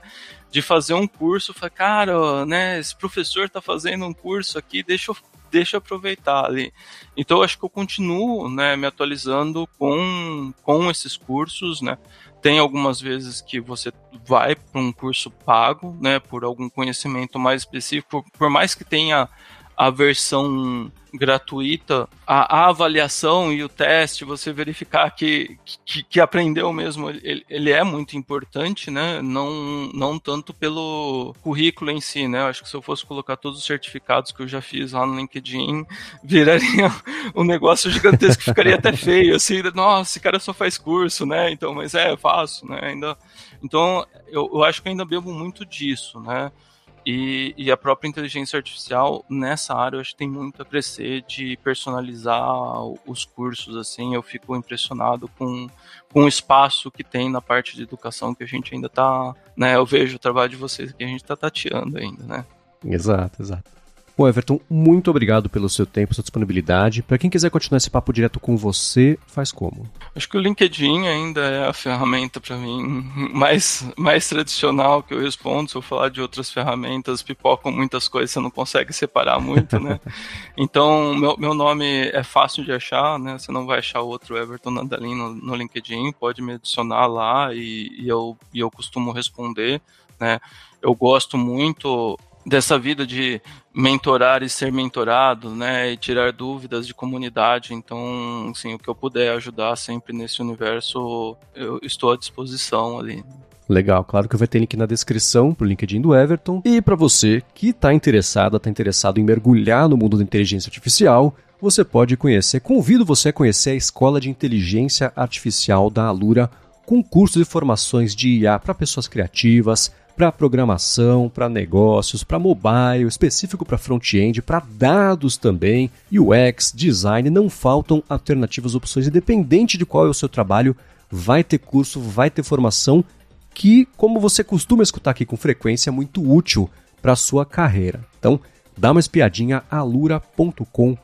de fazer um curso, falei, cara, né, esse professor está fazendo um curso aqui, deixa eu, deixa eu aproveitar ali. Então eu acho que eu continuo, né, me atualizando com, com esses cursos, né, tem algumas vezes que você vai para um curso pago, né, por algum conhecimento mais específico, por mais que tenha a versão gratuita, a, a, avaliação e o teste, você verificar que, que, que aprendeu mesmo, ele, ele, é muito importante, né? Não, não tanto pelo currículo em si, né? acho que se eu fosse colocar todos os certificados que eu já fiz lá no LinkedIn, viraria um negócio gigantesco, ficaria até feio, assim, nossa, esse cara só faz curso, né? Então, mas é, faço, né? Ainda, então, eu, eu acho que ainda bebo muito disso, né? E, e, a própria inteligência artificial nessa área eu acho que tem muito a crescer de personalizar os cursos assim. Eu fico impressionado com, com o espaço que tem na parte de educação que a gente ainda está né? Eu vejo o trabalho de vocês que a gente está tateando ainda né? Exato exato Bom, Everton, muito obrigado pelo seu tempo, sua disponibilidade. Para quem quiser continuar esse papo direto com você, faz como? Acho que o LinkedIn ainda é a ferramenta para mim mais, mais tradicional que eu respondo. Se eu falar de outras ferramentas, pipocam muitas coisas, você não consegue separar muito, né? então, meu, meu nome é fácil de achar, né? Você não vai achar outro Everton Nandalin no, no LinkedIn, pode me adicionar lá e, e, eu, e eu costumo responder, né? Eu gosto muito dessa vida de mentorar e ser mentorado, né, e tirar dúvidas de comunidade. Então, assim, o que eu puder ajudar sempre nesse universo, eu estou à disposição ali. Legal, claro que vai ter link na descrição pro LinkedIn do Everton. E para você que está interessado, está interessado em mergulhar no mundo da inteligência artificial, você pode conhecer, convido você a conhecer a Escola de Inteligência Artificial da Alura, com cursos e formações de IA para pessoas criativas, para programação, para negócios, para mobile, específico para front-end, para dados também, UX, design, não faltam alternativas, opções, independente de qual é o seu trabalho, vai ter curso, vai ter formação que, como você costuma escutar aqui com frequência, é muito útil para a sua carreira. Então, dá uma espiadinha alura.com.br,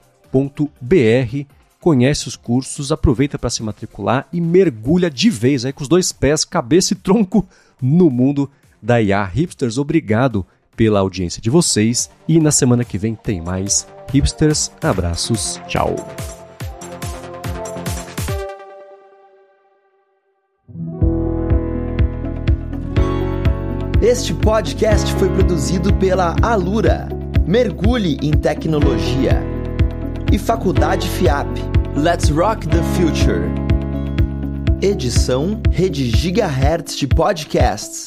conhece os cursos, aproveita para se matricular e mergulha de vez aí com os dois pés, cabeça e tronco no mundo da IA. Hipsters, obrigado pela audiência de vocês e na semana que vem tem mais. Hipsters, abraços, tchau. Este podcast foi produzido pela Alura. Mergulhe em tecnologia. E Faculdade FIAP. Let's Rock the Future. Edição Rede Gigahertz de Podcasts.